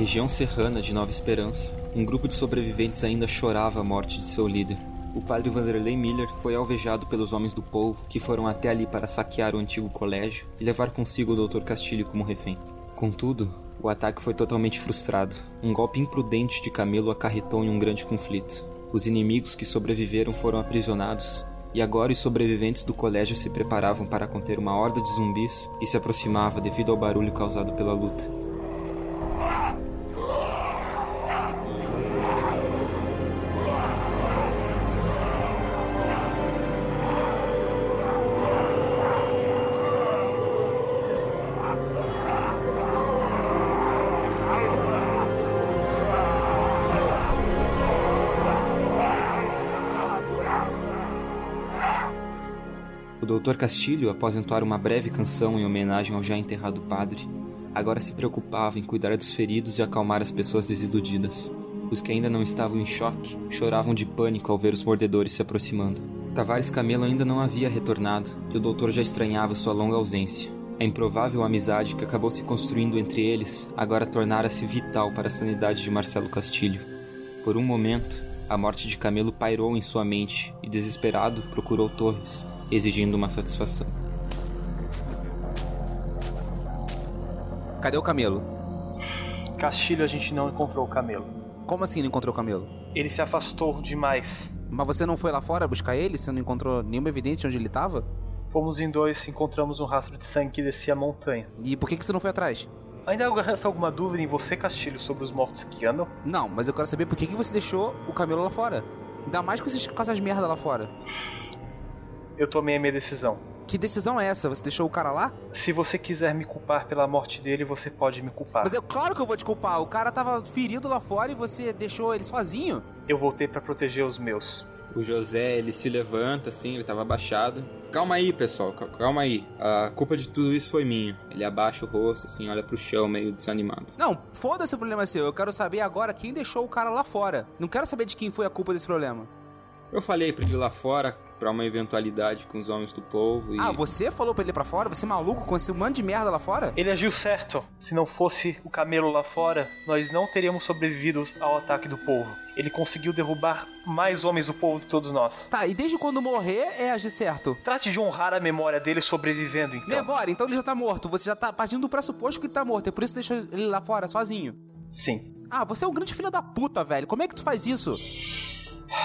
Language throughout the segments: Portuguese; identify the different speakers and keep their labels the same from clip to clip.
Speaker 1: Região serrana de Nova Esperança, um grupo de sobreviventes ainda chorava a morte de seu líder. O padre Vanderlei Miller foi alvejado pelos homens do povo que foram até ali para saquear o antigo colégio e levar consigo o Dr. Castilho como refém. Contudo, o ataque foi totalmente frustrado. Um golpe imprudente de Camelo acarretou em um grande conflito. Os inimigos que sobreviveram foram aprisionados e agora os sobreviventes do colégio se preparavam para conter uma horda de zumbis que se aproximava devido ao barulho causado pela luta. Dr. Castilho, após entoar uma breve canção em homenagem ao já enterrado padre, agora se preocupava em cuidar dos feridos e acalmar as pessoas desiludidas. Os que ainda não estavam em choque choravam de pânico ao ver os mordedores se aproximando. Tavares Camelo ainda não havia retornado e o doutor já estranhava sua longa ausência. A improvável amizade que acabou se construindo entre eles agora tornara-se vital para a sanidade de Marcelo Castilho. Por um momento, a morte de Camelo pairou em sua mente e, desesperado, procurou Torres, exigindo uma satisfação.
Speaker 2: Cadê o camelo?
Speaker 3: Castilho, a gente não encontrou o camelo.
Speaker 2: Como assim não encontrou o camelo?
Speaker 3: Ele se afastou demais.
Speaker 2: Mas você não foi lá fora buscar ele? Você não encontrou nenhuma evidência de onde ele estava?
Speaker 3: Fomos em dois e encontramos um rastro de sangue que descia a montanha.
Speaker 2: E por que, que você não foi atrás?
Speaker 3: Ainda resta alguma dúvida em você, Castilho, sobre os mortos que andam?
Speaker 2: Não, mas eu quero saber por que, que você deixou o camelo lá fora. Ainda mais com, esses, com essas merda lá fora.
Speaker 3: Eu tomei a minha decisão.
Speaker 2: Que decisão é essa? Você deixou o cara lá?
Speaker 3: Se você quiser me culpar pela morte dele, você pode me culpar.
Speaker 2: Mas é claro que eu vou te culpar. O cara tava ferido lá fora e você deixou ele sozinho.
Speaker 3: Eu voltei para proteger os meus.
Speaker 1: O José, ele se levanta assim, ele tava abaixado. Calma aí, pessoal, calma aí. A culpa de tudo isso foi minha. Ele abaixa o rosto, assim, olha pro chão, meio desanimado.
Speaker 2: Não, foda-se o problema seu. Eu quero saber agora quem deixou o cara lá fora. Não quero saber de quem foi a culpa desse problema.
Speaker 1: Eu falei pra ele lá fora, pra uma eventualidade com os homens do povo e...
Speaker 2: Ah, você falou pra ele pra fora? Você é maluco com esse monte de merda lá fora?
Speaker 3: Ele agiu certo. Se não fosse o camelo lá fora, nós não teríamos sobrevivido ao ataque do povo. Ele conseguiu derrubar mais homens do povo do que todos nós.
Speaker 2: Tá, e desde quando morrer é agir certo?
Speaker 3: Trate de honrar a memória dele sobrevivendo, então.
Speaker 2: Memória? Então ele já tá morto. Você já tá partindo do pressuposto que ele tá morto. É por isso que deixou ele lá fora, sozinho.
Speaker 3: Sim.
Speaker 2: Ah, você é um grande filho da puta, velho. Como é que tu faz isso?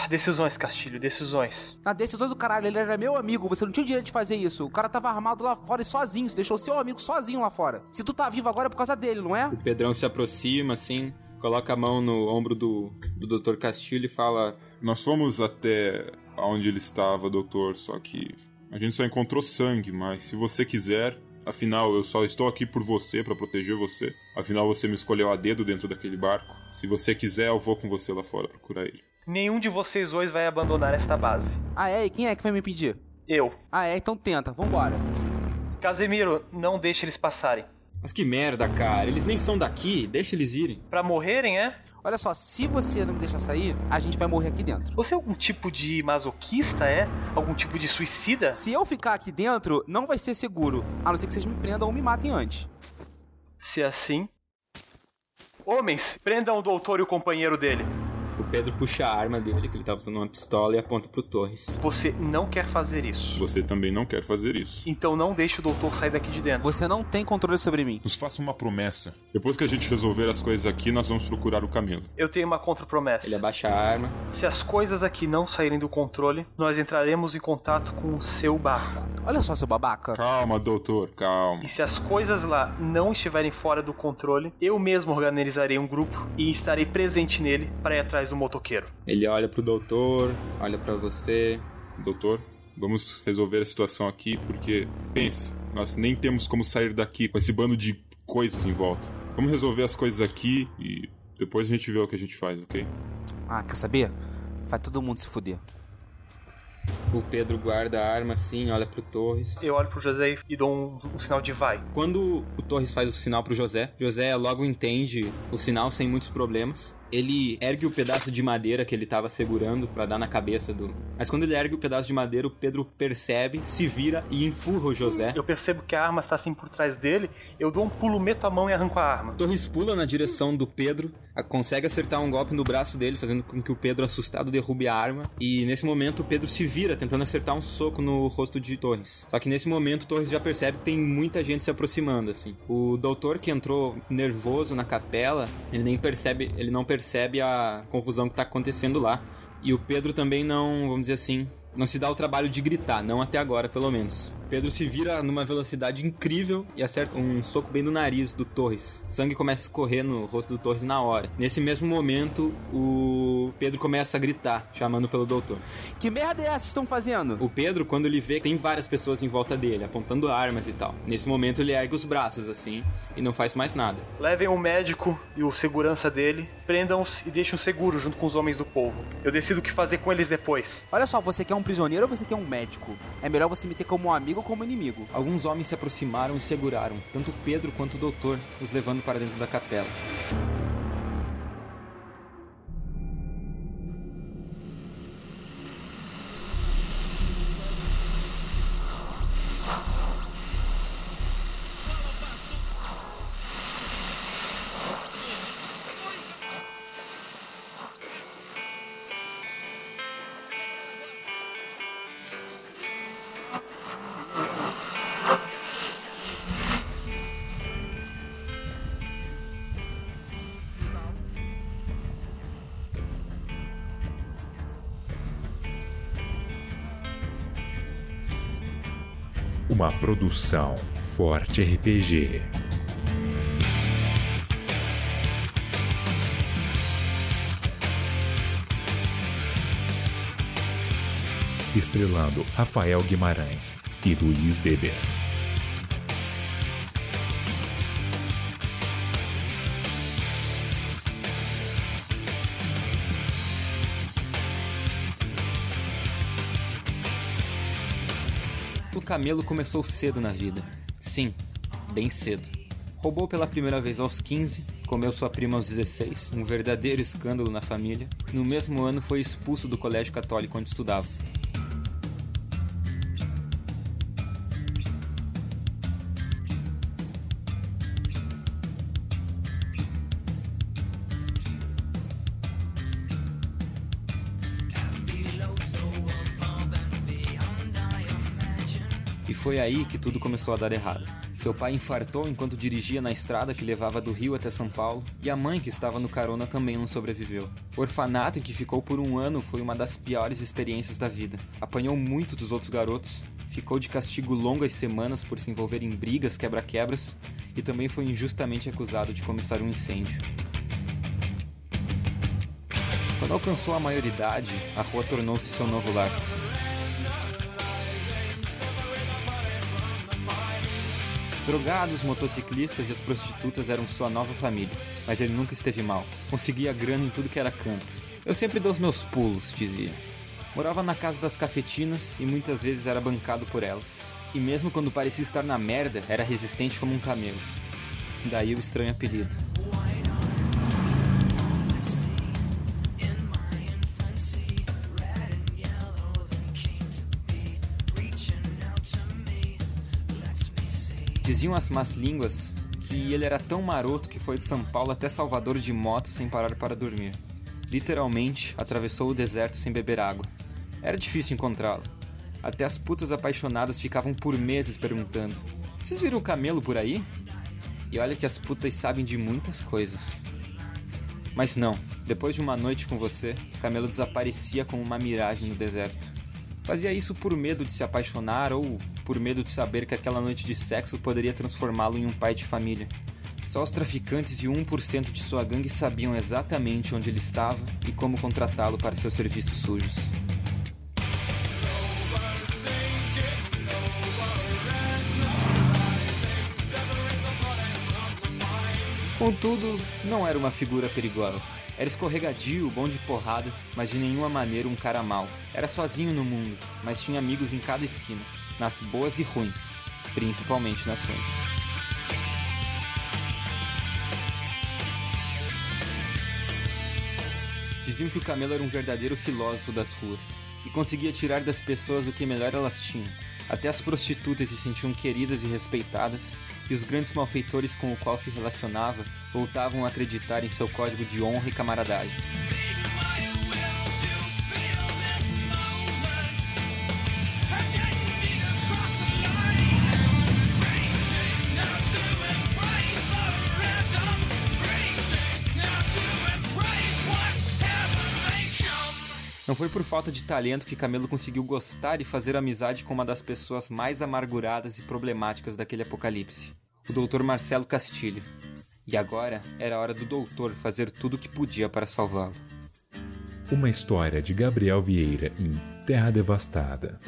Speaker 3: Decisões, Castilho, decisões.
Speaker 2: Ah, decisões do caralho, ele era meu amigo, você não tinha o direito de fazer isso. O cara tava armado lá fora e sozinho, você deixou seu amigo sozinho lá fora. Se tu tá vivo agora é por causa dele, não é?
Speaker 1: O Pedrão se aproxima, assim, coloca a mão no ombro do, do Dr. Castilho e fala:
Speaker 4: Nós fomos até onde ele estava, doutor, só que a gente só encontrou sangue, mas se você quiser, Afinal, eu só estou aqui por você, para proteger você. Afinal, você me escolheu a dedo dentro daquele barco. Se você quiser, eu vou com você lá fora procurar ele.
Speaker 3: Nenhum de vocês dois vai abandonar esta base.
Speaker 2: Ah, é? E quem é que vai me impedir?
Speaker 3: Eu.
Speaker 2: Ah, é? Então tenta, vambora.
Speaker 3: Casemiro, não deixe eles passarem.
Speaker 1: Mas que merda, cara. Eles nem são daqui. Deixa eles irem.
Speaker 3: Pra morrerem, é?
Speaker 2: Olha só, se você não me deixar sair, a gente vai morrer aqui dentro.
Speaker 3: Você é algum tipo de masoquista, é? Algum tipo de suicida?
Speaker 2: Se eu ficar aqui dentro, não vai ser seguro. A não ser que vocês me prendam ou me matem antes.
Speaker 3: Se é assim. Homens, prendam o doutor e o companheiro dele.
Speaker 1: O Pedro puxa a arma dele, que ele tava usando uma pistola, e aponta pro Torres.
Speaker 3: Você não quer fazer isso.
Speaker 4: Você também não quer fazer isso.
Speaker 3: Então não deixe o doutor sair daqui de dentro.
Speaker 2: Você não tem controle sobre mim.
Speaker 4: Nos faça uma promessa. Depois que a gente resolver as coisas aqui, nós vamos procurar o camelo.
Speaker 3: Eu tenho uma contra-promessa.
Speaker 1: Ele abaixa a arma.
Speaker 3: Se as coisas aqui não saírem do controle, nós entraremos em contato com o seu barco.
Speaker 2: Olha só, seu babaca.
Speaker 4: Calma, doutor, calma.
Speaker 3: E se as coisas lá não estiverem fora do controle, eu mesmo organizarei um grupo e estarei presente nele para ir atrás do motoqueiro.
Speaker 1: Ele olha pro doutor, olha para você.
Speaker 4: Doutor, vamos resolver a situação aqui porque, pense, nós nem temos como sair daqui com esse bando de coisas em volta. Vamos resolver as coisas aqui e depois a gente vê o que a gente faz, ok?
Speaker 2: Ah, quer saber? Vai todo mundo se fuder.
Speaker 1: O Pedro guarda a arma assim, olha pro Torres.
Speaker 3: Eu olho pro José e dou um, um sinal de vai.
Speaker 1: Quando o Torres faz o sinal pro José, José logo entende o sinal sem muitos problemas. Ele ergue o pedaço de madeira que ele tava segurando para dar na cabeça do. Mas quando ele ergue o pedaço de madeira, o Pedro percebe, se vira e empurra o José.
Speaker 3: Eu percebo que a arma está assim por trás dele. Eu dou um pulo, meto a mão e arranco a arma.
Speaker 1: Torres pula na direção do Pedro, consegue acertar um golpe no braço dele, fazendo com que o Pedro, assustado, derrube a arma. E nesse momento o Pedro se vira, tentando acertar um soco no rosto de Torres. Só que nesse momento Torres já percebe que tem muita gente se aproximando, assim. O doutor que entrou nervoso na capela, ele nem percebe, ele não percebe a confusão que tá acontecendo lá. E o Pedro também não, vamos dizer assim, não se dá o trabalho de gritar, não até agora, pelo menos. Pedro se vira numa velocidade incrível e acerta um soco bem no nariz do Torres. Sangue começa a escorrer no rosto do Torres na hora. Nesse mesmo momento, o Pedro começa a gritar, chamando pelo doutor.
Speaker 2: Que merda é essa que estão fazendo?
Speaker 1: O Pedro, quando ele vê que tem várias pessoas em volta dele, apontando armas e tal. Nesse momento, ele ergue os braços assim e não faz mais nada.
Speaker 3: Levem o médico e o segurança dele, prendam-os e deixem-os seguros junto com os homens do povo. Eu decido o que fazer com eles depois.
Speaker 2: Olha só, você quer um prisioneiro ou você quer um médico? É melhor você me ter como um amigo ou como inimigo.
Speaker 1: Alguns homens se aproximaram e seguraram, tanto Pedro quanto o doutor, os levando para dentro da capela.
Speaker 5: Produção Forte RPG. Estrelando Rafael Guimarães e Luiz Beber.
Speaker 1: Camelo começou cedo na vida. Sim, bem cedo. Roubou pela primeira vez aos 15, comeu sua prima aos 16, um verdadeiro escândalo na família. No mesmo ano foi expulso do colégio católico onde estudava. Foi aí que tudo começou a dar errado. Seu pai infartou enquanto dirigia na estrada que levava do Rio até São Paulo, e a mãe que estava no carona também não sobreviveu. O orfanato em que ficou por um ano foi uma das piores experiências da vida. Apanhou muito dos outros garotos, ficou de castigo longas semanas por se envolver em brigas, quebra-quebras, e também foi injustamente acusado de começar um incêndio. Quando alcançou a maioridade, a rua tornou-se seu novo lar. Drogados, motociclistas e as prostitutas eram sua nova família, mas ele nunca esteve mal. Conseguia grana em tudo que era canto. Eu sempre dou os meus pulos, dizia. Morava na casa das cafetinas e muitas vezes era bancado por elas. E mesmo quando parecia estar na merda, era resistente como um camelo. Daí o estranho apelido. Diziam as más línguas que ele era tão maroto que foi de São Paulo até Salvador de moto sem parar para dormir. Literalmente, atravessou o deserto sem beber água. Era difícil encontrá-lo. Até as putas apaixonadas ficavam por meses perguntando: Vocês viram o camelo por aí? E olha que as putas sabem de muitas coisas. Mas não, depois de uma noite com você, o camelo desaparecia como uma miragem no deserto. Fazia isso por medo de se apaixonar ou por medo de saber que aquela noite de sexo poderia transformá-lo em um pai de família. Só os traficantes e 1% de sua gangue sabiam exatamente onde ele estava e como contratá-lo para seus serviços sujos. Contudo, não era uma figura perigosa. Era escorregadio, bom de porrada, mas de nenhuma maneira um cara mau. Era sozinho no mundo, mas tinha amigos em cada esquina, nas boas e ruins, principalmente nas ruins. Diziam que o camelo era um verdadeiro filósofo das ruas e conseguia tirar das pessoas o que melhor elas tinham. Até as prostitutas se sentiam queridas e respeitadas, e os grandes malfeitores com o qual se relacionava voltavam a acreditar em seu código de honra e camaradagem. Não foi por falta de talento que Camelo conseguiu gostar e fazer amizade com uma das pessoas mais amarguradas e problemáticas daquele apocalipse, o Dr. Marcelo Castilho. E agora era hora do doutor fazer tudo o que podia para salvá-lo.
Speaker 5: Uma história de Gabriel Vieira em Terra Devastada.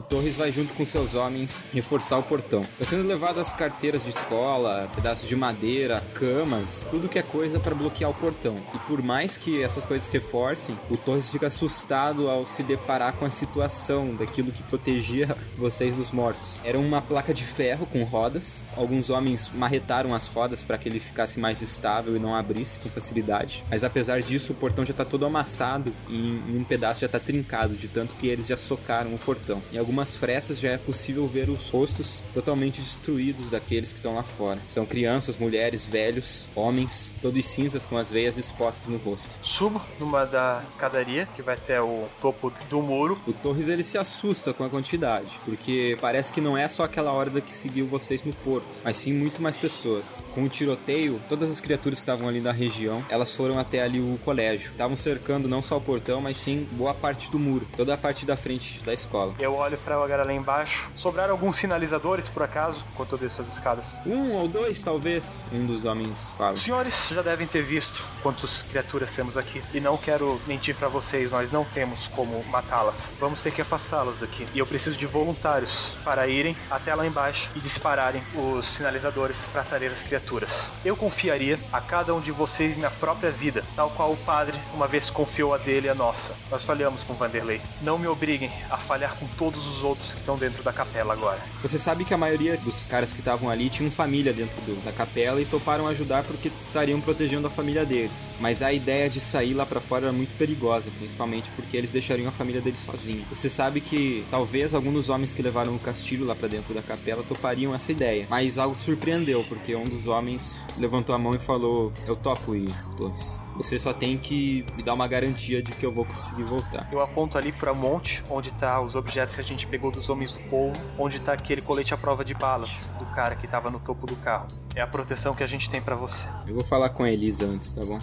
Speaker 1: O Torres vai junto com seus homens reforçar o portão. Está sendo levado as carteiras de escola, pedaços de madeira, camas, tudo que é coisa para bloquear o portão. E por mais que essas coisas reforcem, o Torres fica assustado ao se deparar com a situação daquilo que protegia vocês dos mortos. Era uma placa de ferro com rodas. Alguns homens marretaram as rodas para que ele ficasse mais estável e não abrisse com facilidade. Mas apesar disso, o portão já está todo amassado e um pedaço já está trincado de tanto que eles já socaram o portão. Algumas frestas já é possível ver os rostos totalmente destruídos daqueles que estão lá fora. São crianças, mulheres, velhos, homens, todos cinzas com as veias expostas no rosto.
Speaker 3: Subo numa da escadaria que vai até o topo do muro.
Speaker 1: O Torres ele se assusta com a quantidade, porque parece que não é só aquela horda que seguiu vocês no porto, mas sim muito mais pessoas. Com o tiroteio, todas as criaturas que estavam ali na região, elas foram até ali o colégio. Estavam cercando não só o portão, mas sim boa parte do muro, toda a parte da frente da escola.
Speaker 3: Eu olho pra galera lá embaixo. Sobraram alguns sinalizadores, por acaso, enquanto eu desço as escadas.
Speaker 1: Um ou dois, talvez, um dos homens fala.
Speaker 3: Os senhores já devem ter visto quantas criaturas temos aqui. E não quero mentir pra vocês, nós não temos como matá-las. Vamos ter que afastá-las daqui. E eu preciso de voluntários para irem até lá embaixo e dispararem os sinalizadores para atrair as criaturas. Eu confiaria a cada um de vocês minha própria vida, tal qual o padre uma vez confiou a dele a nossa. Nós falhamos com Vanderlei. Não me obriguem a falhar com todos os outros que estão dentro da capela agora.
Speaker 1: Você sabe que a maioria dos caras que estavam ali tinham família dentro do- da capela e toparam ajudar porque estariam protegendo a família deles. Mas a ideia de sair lá pra fora era muito perigosa, principalmente porque eles deixariam a família deles sozinhos. Você sabe que talvez alguns dos homens que levaram o castilho lá pra dentro da capela topariam essa ideia, mas algo te surpreendeu porque um dos homens levantou a mão e falou: "Eu topo ir, Torres. Você só tem que me dar uma garantia de que eu vou conseguir voltar."
Speaker 3: Eu aponto ali para monte, onde tá os objetos que a gente pegou dos homens do povo, onde tá aquele colete à prova de balas do cara que tava no topo do carro. É a proteção que a gente tem pra você.
Speaker 1: Eu vou falar com a Elisa antes, tá bom?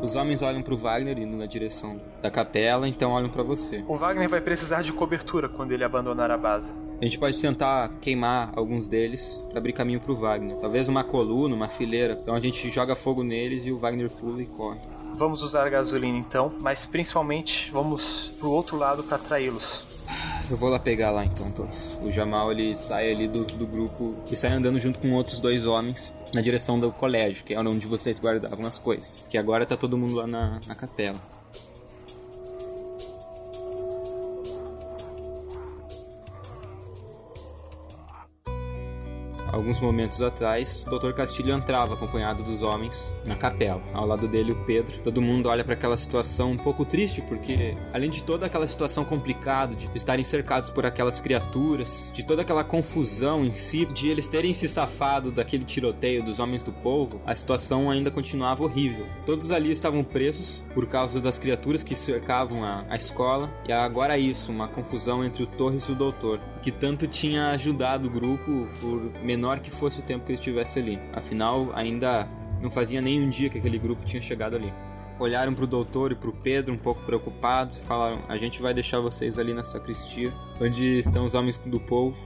Speaker 1: Os homens olham pro Wagner indo na direção da capela, então olham pra você.
Speaker 3: O Wagner vai precisar de cobertura quando ele abandonar a base.
Speaker 1: A gente pode tentar queimar alguns deles pra abrir caminho pro Wagner. Talvez uma coluna, uma fileira. Então a gente joga fogo neles e o Wagner pula e corre.
Speaker 3: Vamos usar gasolina então, mas principalmente vamos pro outro lado para atraí-los.
Speaker 1: Eu vou lá pegar lá então, Torres. O Jamal ele sai ali do, do grupo e sai andando junto com outros dois homens na direção do colégio, que era onde vocês guardavam as coisas. Que agora tá todo mundo lá na, na capela. Alguns momentos atrás, o Dr. Castilho entrava acompanhado dos homens na capela. Ao lado dele, o Pedro. Todo mundo olha para aquela situação um pouco triste, porque além de toda aquela situação complicada de estarem cercados por aquelas criaturas, de toda aquela confusão em si, de eles terem se safado daquele tiroteio dos homens do povo, a situação ainda continuava horrível. Todos ali estavam presos por causa das criaturas que cercavam a, a escola, e agora isso, uma confusão entre o Torres e o Doutor, que tanto tinha ajudado o grupo por menor que fosse o tempo que ele estivesse ali. Afinal, ainda não fazia nem um dia que aquele grupo tinha chegado ali. Olharam pro doutor e pro Pedro um pouco preocupados e falaram: A gente vai deixar vocês ali na sacristia, onde estão os homens do povo.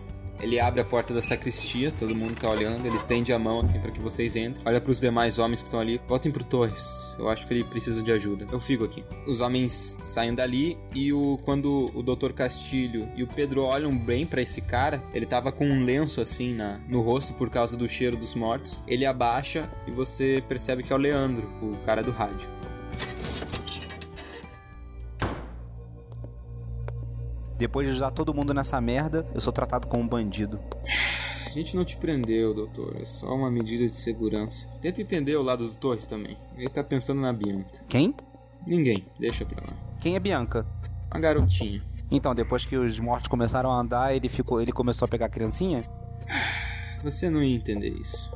Speaker 1: Ele abre a porta da sacristia, todo mundo tá olhando, ele estende a mão assim para que vocês entrem. Olha para os demais homens que estão ali. Voltem pro Torres. Eu acho que ele precisa de ajuda. Eu fico aqui. Os homens saem dali e o quando o Dr. Castilho e o Pedro olham bem para esse cara, ele tava com um lenço assim na, no rosto por causa do cheiro dos mortos. Ele abaixa e você percebe que é o Leandro, o cara do rádio.
Speaker 2: Depois de ajudar todo mundo nessa merda, eu sou tratado como um bandido.
Speaker 1: A gente não te prendeu, doutor. É só uma medida de segurança. Tenta entender o lado do Torres também. Ele tá pensando na Bianca.
Speaker 2: Quem?
Speaker 1: Ninguém, deixa pra lá.
Speaker 2: Quem é Bianca?
Speaker 1: Uma garotinha.
Speaker 2: Então, depois que os mortos começaram a andar, ele ficou, ele começou a pegar a criancinha?
Speaker 1: Você não ia entender isso.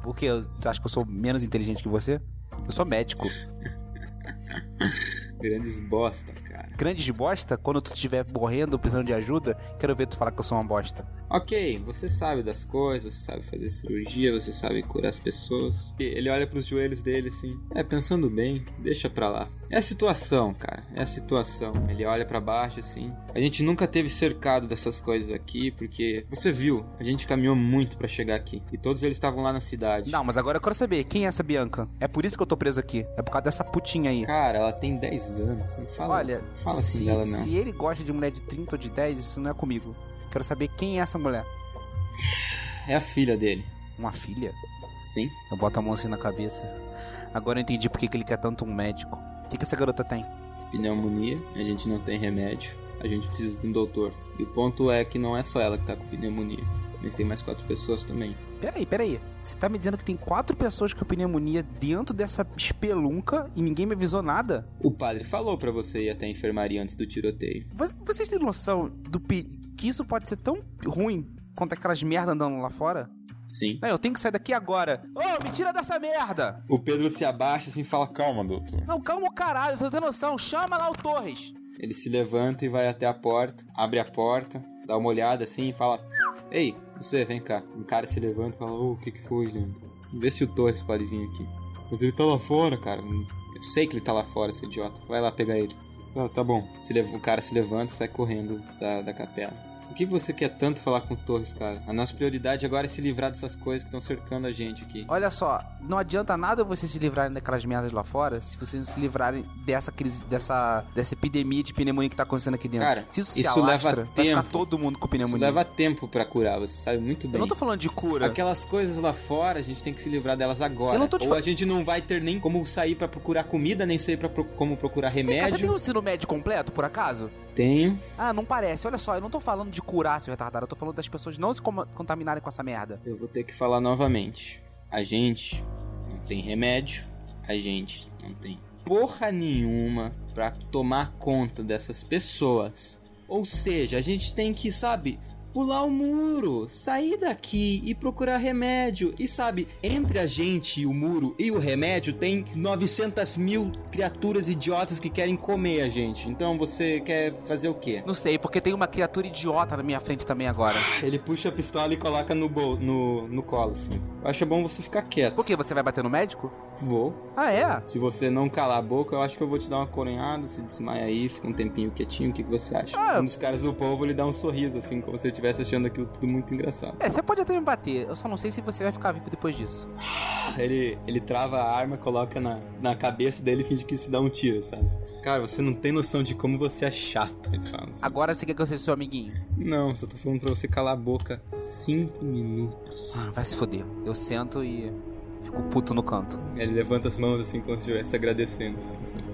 Speaker 2: Por quê? Você acha que eu sou menos inteligente que você? Eu sou médico.
Speaker 1: Grandes bosta, cara.
Speaker 2: Grandes bosta, quando tu estiver morrendo, precisando de ajuda, quero ver tu falar que eu sou uma bosta.
Speaker 1: Ok, você sabe das coisas, você sabe fazer cirurgia, você sabe curar as pessoas. E Ele olha pros joelhos dele assim. É, pensando bem, deixa pra lá. É a situação, cara. É a situação. Ele olha pra baixo assim. A gente nunca teve cercado dessas coisas aqui, porque você viu, a gente caminhou muito pra chegar aqui. E todos eles estavam lá na cidade.
Speaker 2: Não, mas agora eu quero saber, quem é essa Bianca? É por isso que eu tô preso aqui. É por causa dessa putinha aí.
Speaker 1: Cara, ela tem 10 anos. Não fala,
Speaker 2: Olha,
Speaker 1: não fala assim
Speaker 2: se,
Speaker 1: dela, não.
Speaker 2: se ele gosta de mulher de 30 ou de 10, isso não é comigo. Quero saber quem é essa mulher.
Speaker 1: É a filha dele.
Speaker 2: Uma filha?
Speaker 1: Sim.
Speaker 2: Eu boto a mão assim na cabeça. Agora eu entendi por que que ele quer tanto um médico. O que, que essa garota tem?
Speaker 1: Pneumonia, a gente não tem remédio. A gente precisa de um doutor. E o ponto é que não é só ela que tá com pneumonia. Mas tem mais quatro pessoas também.
Speaker 2: Peraí, peraí. Você tá me dizendo que tem quatro pessoas com pneumonia dentro dessa espelunca e ninguém me avisou nada?
Speaker 1: O padre falou pra você ir até a enfermaria antes do tiroteio.
Speaker 2: Vo- Vocês têm noção do que isso pode ser tão ruim quanto aquelas merda andando lá fora?
Speaker 1: Sim.
Speaker 2: Não, eu tenho que sair daqui agora. Ô, me tira dessa merda!
Speaker 1: O Pedro se abaixa assim e fala.
Speaker 4: Calma, doutor.
Speaker 2: Não, calma o caralho, você não tem noção. Chama lá o Torres.
Speaker 1: Ele se levanta e vai até a porta, abre a porta, dá uma olhada assim e fala: Ei, você, vem cá. Um cara se levanta e fala: Ô, o que que foi, Leandro? Vê se o Torres pode vir aqui. Mas ele tá lá fora, cara. Eu sei que ele tá lá fora, seu idiota. Vai lá pegar ele. Ah, tá bom. Se leva- O cara se levanta e sai correndo da, da capela. O que você quer tanto falar com o Torres, cara? A nossa prioridade agora é se livrar dessas coisas que estão cercando a gente aqui.
Speaker 2: Olha só, não adianta nada vocês se livrarem daquelas merdas lá fora se vocês não se livrarem dessa crise, dessa, dessa epidemia de pneumonia que tá acontecendo aqui dentro.
Speaker 1: Cara,
Speaker 2: se isso, se
Speaker 1: isso leva
Speaker 2: alastra, vai ficar
Speaker 1: tempo.
Speaker 2: todo mundo com
Speaker 1: Isso
Speaker 2: pneumonia.
Speaker 1: leva tempo pra curar, você sabe muito bem.
Speaker 2: Eu não tô falando de cura.
Speaker 1: Aquelas coisas lá fora, a gente tem que se livrar delas agora.
Speaker 2: Eu não tô te
Speaker 1: Ou a gente não vai ter nem como sair pra procurar comida, nem sair pra pro- como procurar
Speaker 2: Vem cá, você tem
Speaker 1: remédio.
Speaker 2: um ensino médio completo, por acaso?
Speaker 1: Tenho.
Speaker 2: Ah, não parece. Olha só, eu não tô falando de curar, seu retardado. Eu tô falando das pessoas não se contaminarem com essa merda.
Speaker 1: Eu vou ter que falar novamente. A gente não tem remédio, a gente não tem porra nenhuma pra tomar conta dessas pessoas. Ou seja, a gente tem que, sabe, pular o muro, sair daqui e procurar remédio. E sabe, entre a gente e o muro e o remédio tem 900 mil criaturas idiotas que querem comer a gente. Então você quer fazer o quê?
Speaker 2: Não sei, porque tem uma criatura idiota na minha frente também agora.
Speaker 1: Ele puxa a pistola e coloca no, bol no, no colo, assim. Eu acho bom você ficar quieto.
Speaker 2: Por quê? Você vai bater no médico?
Speaker 1: Vou.
Speaker 2: Ah, é?
Speaker 1: Se você não calar a boca, eu acho que eu vou te dar uma coronhada, se desmaia aí, fica um tempinho quietinho, o que, que você acha?
Speaker 2: Ah.
Speaker 1: Um dos caras do povo, ele dá um sorriso, assim, como se ele estivesse achando aquilo tudo muito engraçado.
Speaker 2: É, você pode até me bater. Eu só não sei se você vai ficar vivo depois disso.
Speaker 1: Ele, ele trava a arma, coloca na, na cabeça dele e finge que se dá um tiro, sabe? Cara, você não tem noção de como você é chato, ele fala assim.
Speaker 2: Agora você quer que eu seja seu amiguinho?
Speaker 1: Não, só tô falando pra você calar a boca cinco minutos.
Speaker 2: Ah, vai se foder. Eu sento e fico puto no canto.
Speaker 1: Ele levanta as mãos assim, como se estivesse agradecendo, assim, sabe?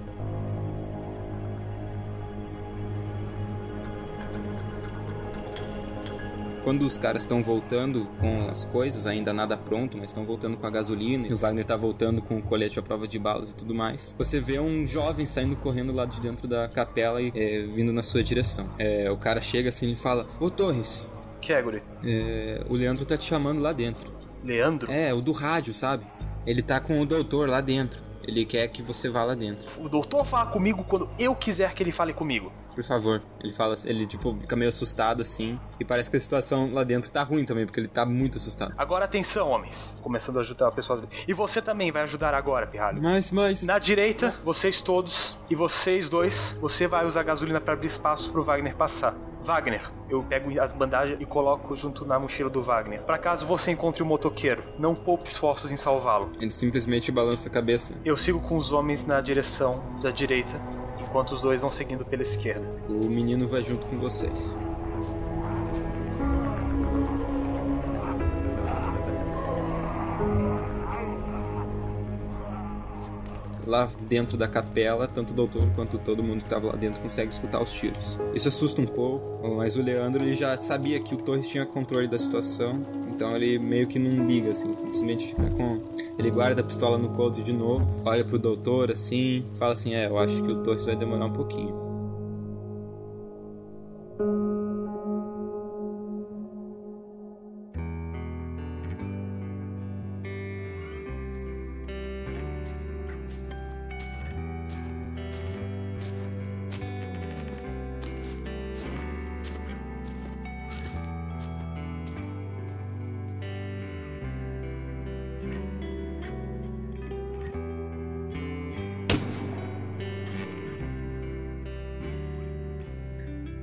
Speaker 1: Quando os caras estão voltando com as coisas, ainda nada pronto, mas estão voltando com a gasolina, e o Wagner tá voltando com o colete à prova de balas e tudo mais, você vê um jovem saindo correndo lá de dentro da capela e é, vindo na sua direção. É, o cara chega assim e fala: Ô Torres,
Speaker 3: Que é, guri?
Speaker 1: é, o Leandro tá te chamando lá dentro.
Speaker 3: Leandro?
Speaker 1: É, o do rádio, sabe? Ele tá com o doutor lá dentro. Ele quer que você vá lá dentro.
Speaker 3: O doutor fala comigo quando eu quiser que ele fale comigo.
Speaker 1: Por favor. Ele fala, ele tipo fica meio assustado assim, e parece que a situação lá dentro tá ruim também, porque ele tá muito assustado.
Speaker 3: Agora atenção, homens. Começando a ajudar o pessoal. E você também vai ajudar agora, Pirralho.
Speaker 1: Mas, mas
Speaker 3: Na direita, vocês todos. E vocês dois, você vai usar gasolina para abrir espaço pro Wagner passar. Wagner, eu pego as bandagens e coloco junto na mochila do Wagner. Para caso você encontre o motoqueiro, não poupe esforços em salvá-lo.
Speaker 1: Ele simplesmente balança a cabeça.
Speaker 3: Eu sigo com os homens na direção da direita, enquanto os dois vão seguindo pela esquerda.
Speaker 1: O menino vai junto com vocês. lá dentro da capela, tanto o doutor quanto todo mundo que estava lá dentro consegue escutar os tiros. Isso assusta um pouco, mas o Leandro ele já sabia que o Torres tinha controle da situação, então ele meio que não liga, assim, simplesmente fica com. Ele guarda a pistola no coldre de novo, olha pro doutor assim, fala assim: É, eu acho que o Torres vai demorar um pouquinho.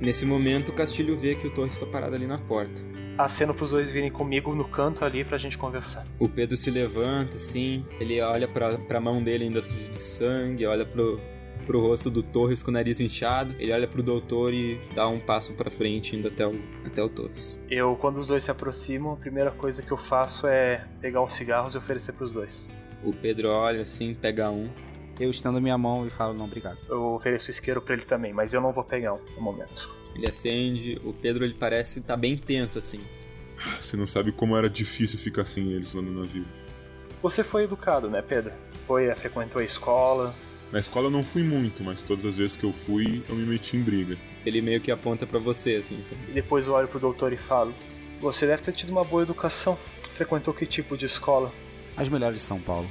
Speaker 1: Nesse momento, o Castilho vê que o Torres está parado ali na porta.
Speaker 3: Aceno pros dois virem comigo no canto ali pra gente conversar.
Speaker 1: O Pedro se levanta, assim, ele olha pra, pra mão dele ainda suja de sangue, olha pro, pro rosto do Torres com o nariz inchado, ele olha pro doutor e dá um passo pra frente indo até o, até o Torres.
Speaker 3: Eu, quando os dois se aproximam, a primeira coisa que eu faço é pegar os cigarros e oferecer pros dois.
Speaker 1: O Pedro olha assim, pega um,
Speaker 2: eu estendo minha mão e falo, não, obrigado.
Speaker 3: Eu ofereço isqueiro para ele também, mas eu não vou pegar um no momento.
Speaker 1: Ele acende, o Pedro ele parece estar tá bem tenso assim.
Speaker 4: Você não sabe como era difícil ficar sem eles lá no navio.
Speaker 3: Você foi educado, né, Pedro? Foi, frequentou a escola.
Speaker 4: Na escola eu não fui muito, mas todas as vezes que eu fui, eu me meti em briga.
Speaker 1: Ele meio que aponta para você, assim. Sabe?
Speaker 3: E depois eu olho pro doutor e falo: Você deve ter tido uma boa educação. Frequentou que tipo de escola?
Speaker 2: As melhores de São Paulo.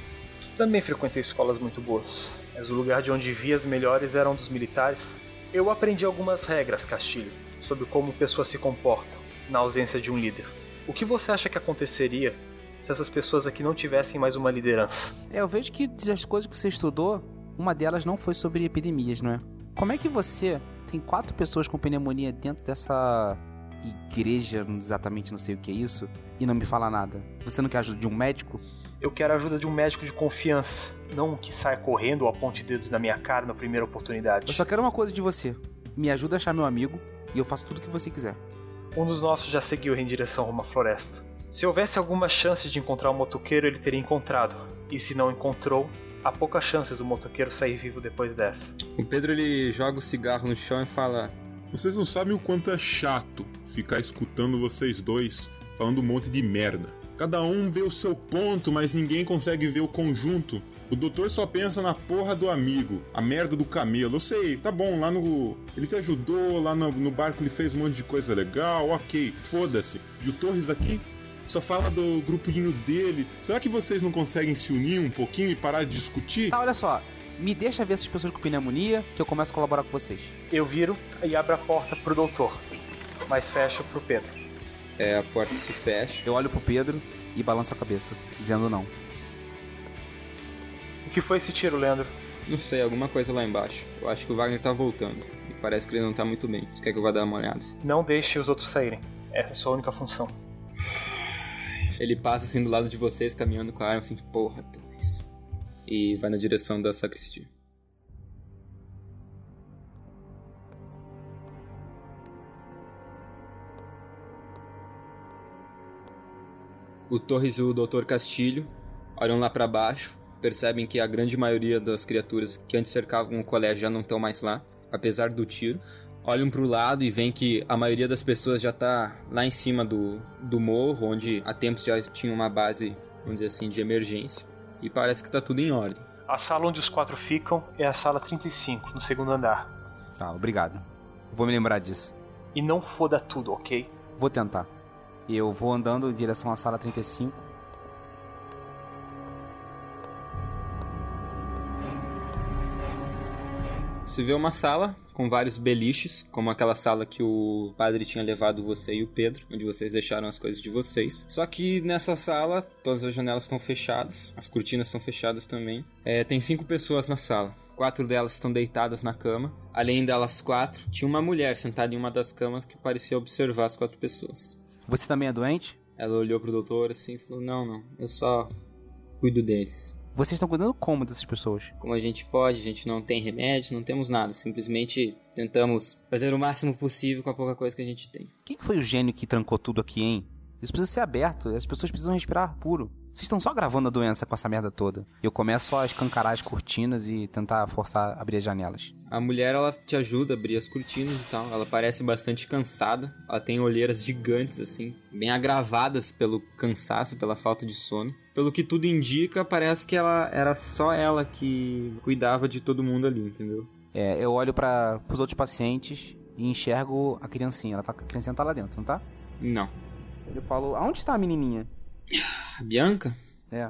Speaker 3: Também frequentei escolas muito boas, mas o lugar de onde via as melhores eram dos militares. Eu aprendi algumas regras, Castilho, sobre como pessoas se comportam na ausência de um líder. O que você acha que aconteceria se essas pessoas aqui não tivessem mais uma liderança?
Speaker 2: É, eu vejo que das coisas que você estudou, uma delas não foi sobre epidemias, não é? Como é que você tem quatro pessoas com pneumonia dentro dessa igreja, exatamente não sei o que é isso, e não me fala nada? Você não quer ajuda de um médico?
Speaker 3: Eu quero a ajuda de um médico de confiança, não que saia correndo ou aponte dedos na minha cara na primeira oportunidade.
Speaker 2: Eu só quero uma coisa de você. Me ajuda a achar meu amigo e eu faço tudo o que você quiser.
Speaker 3: Um dos nossos já seguiu em direção a uma floresta. Se houvesse alguma chance de encontrar um motoqueiro, ele teria encontrado. E se não encontrou, há poucas chances do motoqueiro sair vivo depois dessa.
Speaker 1: O Pedro ele joga o cigarro no chão e fala:
Speaker 4: Vocês não sabem o quanto é chato ficar escutando vocês dois falando um monte de merda. Cada um vê o seu ponto, mas ninguém consegue ver o conjunto. O doutor só pensa na porra do amigo, a merda do camelo. Eu sei, tá bom, lá no. Ele te ajudou, lá no, no barco ele fez um monte de coisa legal, ok, foda-se. E o Torres aqui só fala do grupinho dele. Será que vocês não conseguem se unir um pouquinho e parar de discutir?
Speaker 2: Tá, olha só. Me deixa ver essas pessoas com pneumonia que eu começo a colaborar com vocês.
Speaker 3: Eu viro e abro a porta pro doutor, mas fecho pro Pedro.
Speaker 1: É, a porta se fecha.
Speaker 2: Eu olho pro Pedro e balanço a cabeça, dizendo não.
Speaker 3: O que foi esse tiro, Leandro?
Speaker 1: Não sei, alguma coisa lá embaixo. Eu acho que o Wagner tá voltando. E parece que ele não tá muito bem. Você quer que eu vá dar uma olhada?
Speaker 3: Não deixe os outros saírem. Essa é a sua única função.
Speaker 1: Ele passa assim do lado de vocês, caminhando com a arma assim, porra, Torres. E vai na direção da sacristia. O Torres e o Dr. Castilho olham lá para baixo, percebem que a grande maioria das criaturas que antes cercavam o colégio já não estão mais lá, apesar do tiro. Olham para o lado e veem que a maioria das pessoas já está lá em cima do, do morro, onde há tempos já tinha uma base, vamos dizer assim, de emergência. E parece que está tudo em ordem.
Speaker 3: A sala onde os quatro ficam é a sala 35, no segundo andar.
Speaker 2: Tá, obrigado. Vou me lembrar disso.
Speaker 3: E não foda tudo, ok?
Speaker 2: Vou tentar. E eu vou andando em direção à sala 35.
Speaker 1: Você vê uma sala com vários beliches, como aquela sala que o padre tinha levado você e o Pedro, onde vocês deixaram as coisas de vocês. Só que nessa sala, todas as janelas estão fechadas, as cortinas estão fechadas também. É, tem cinco pessoas na sala. Quatro delas estão deitadas na cama. Além delas quatro, tinha uma mulher sentada em uma das camas que parecia observar as quatro pessoas.
Speaker 2: Você também é doente?
Speaker 1: Ela olhou pro doutor assim e falou: Não, não, eu só cuido deles.
Speaker 2: Vocês estão cuidando como dessas pessoas?
Speaker 1: Como a gente pode, a gente não tem remédio, não temos nada. Simplesmente tentamos fazer o máximo possível com a pouca coisa que a gente tem.
Speaker 2: Quem que foi o gênio que trancou tudo aqui, hein? Isso precisa ser aberto, as pessoas precisam respirar ar puro. Vocês estão só gravando a doença com essa merda toda. Eu começo a escancarar as cortinas e tentar forçar a abrir as janelas.
Speaker 1: A mulher, ela te ajuda a abrir as cortinas e tal. Ela parece bastante cansada. Ela tem olheiras gigantes, assim, bem agravadas pelo cansaço, pela falta de sono. Pelo que tudo indica, parece que ela era só ela que cuidava de todo mundo ali, entendeu?
Speaker 2: É, eu olho para os outros pacientes e enxergo a criancinha. Ela tá, a criancinha tá lá dentro, não tá?
Speaker 1: Não.
Speaker 2: Eu falo, aonde está a menininha?
Speaker 1: A Bianca?
Speaker 2: É.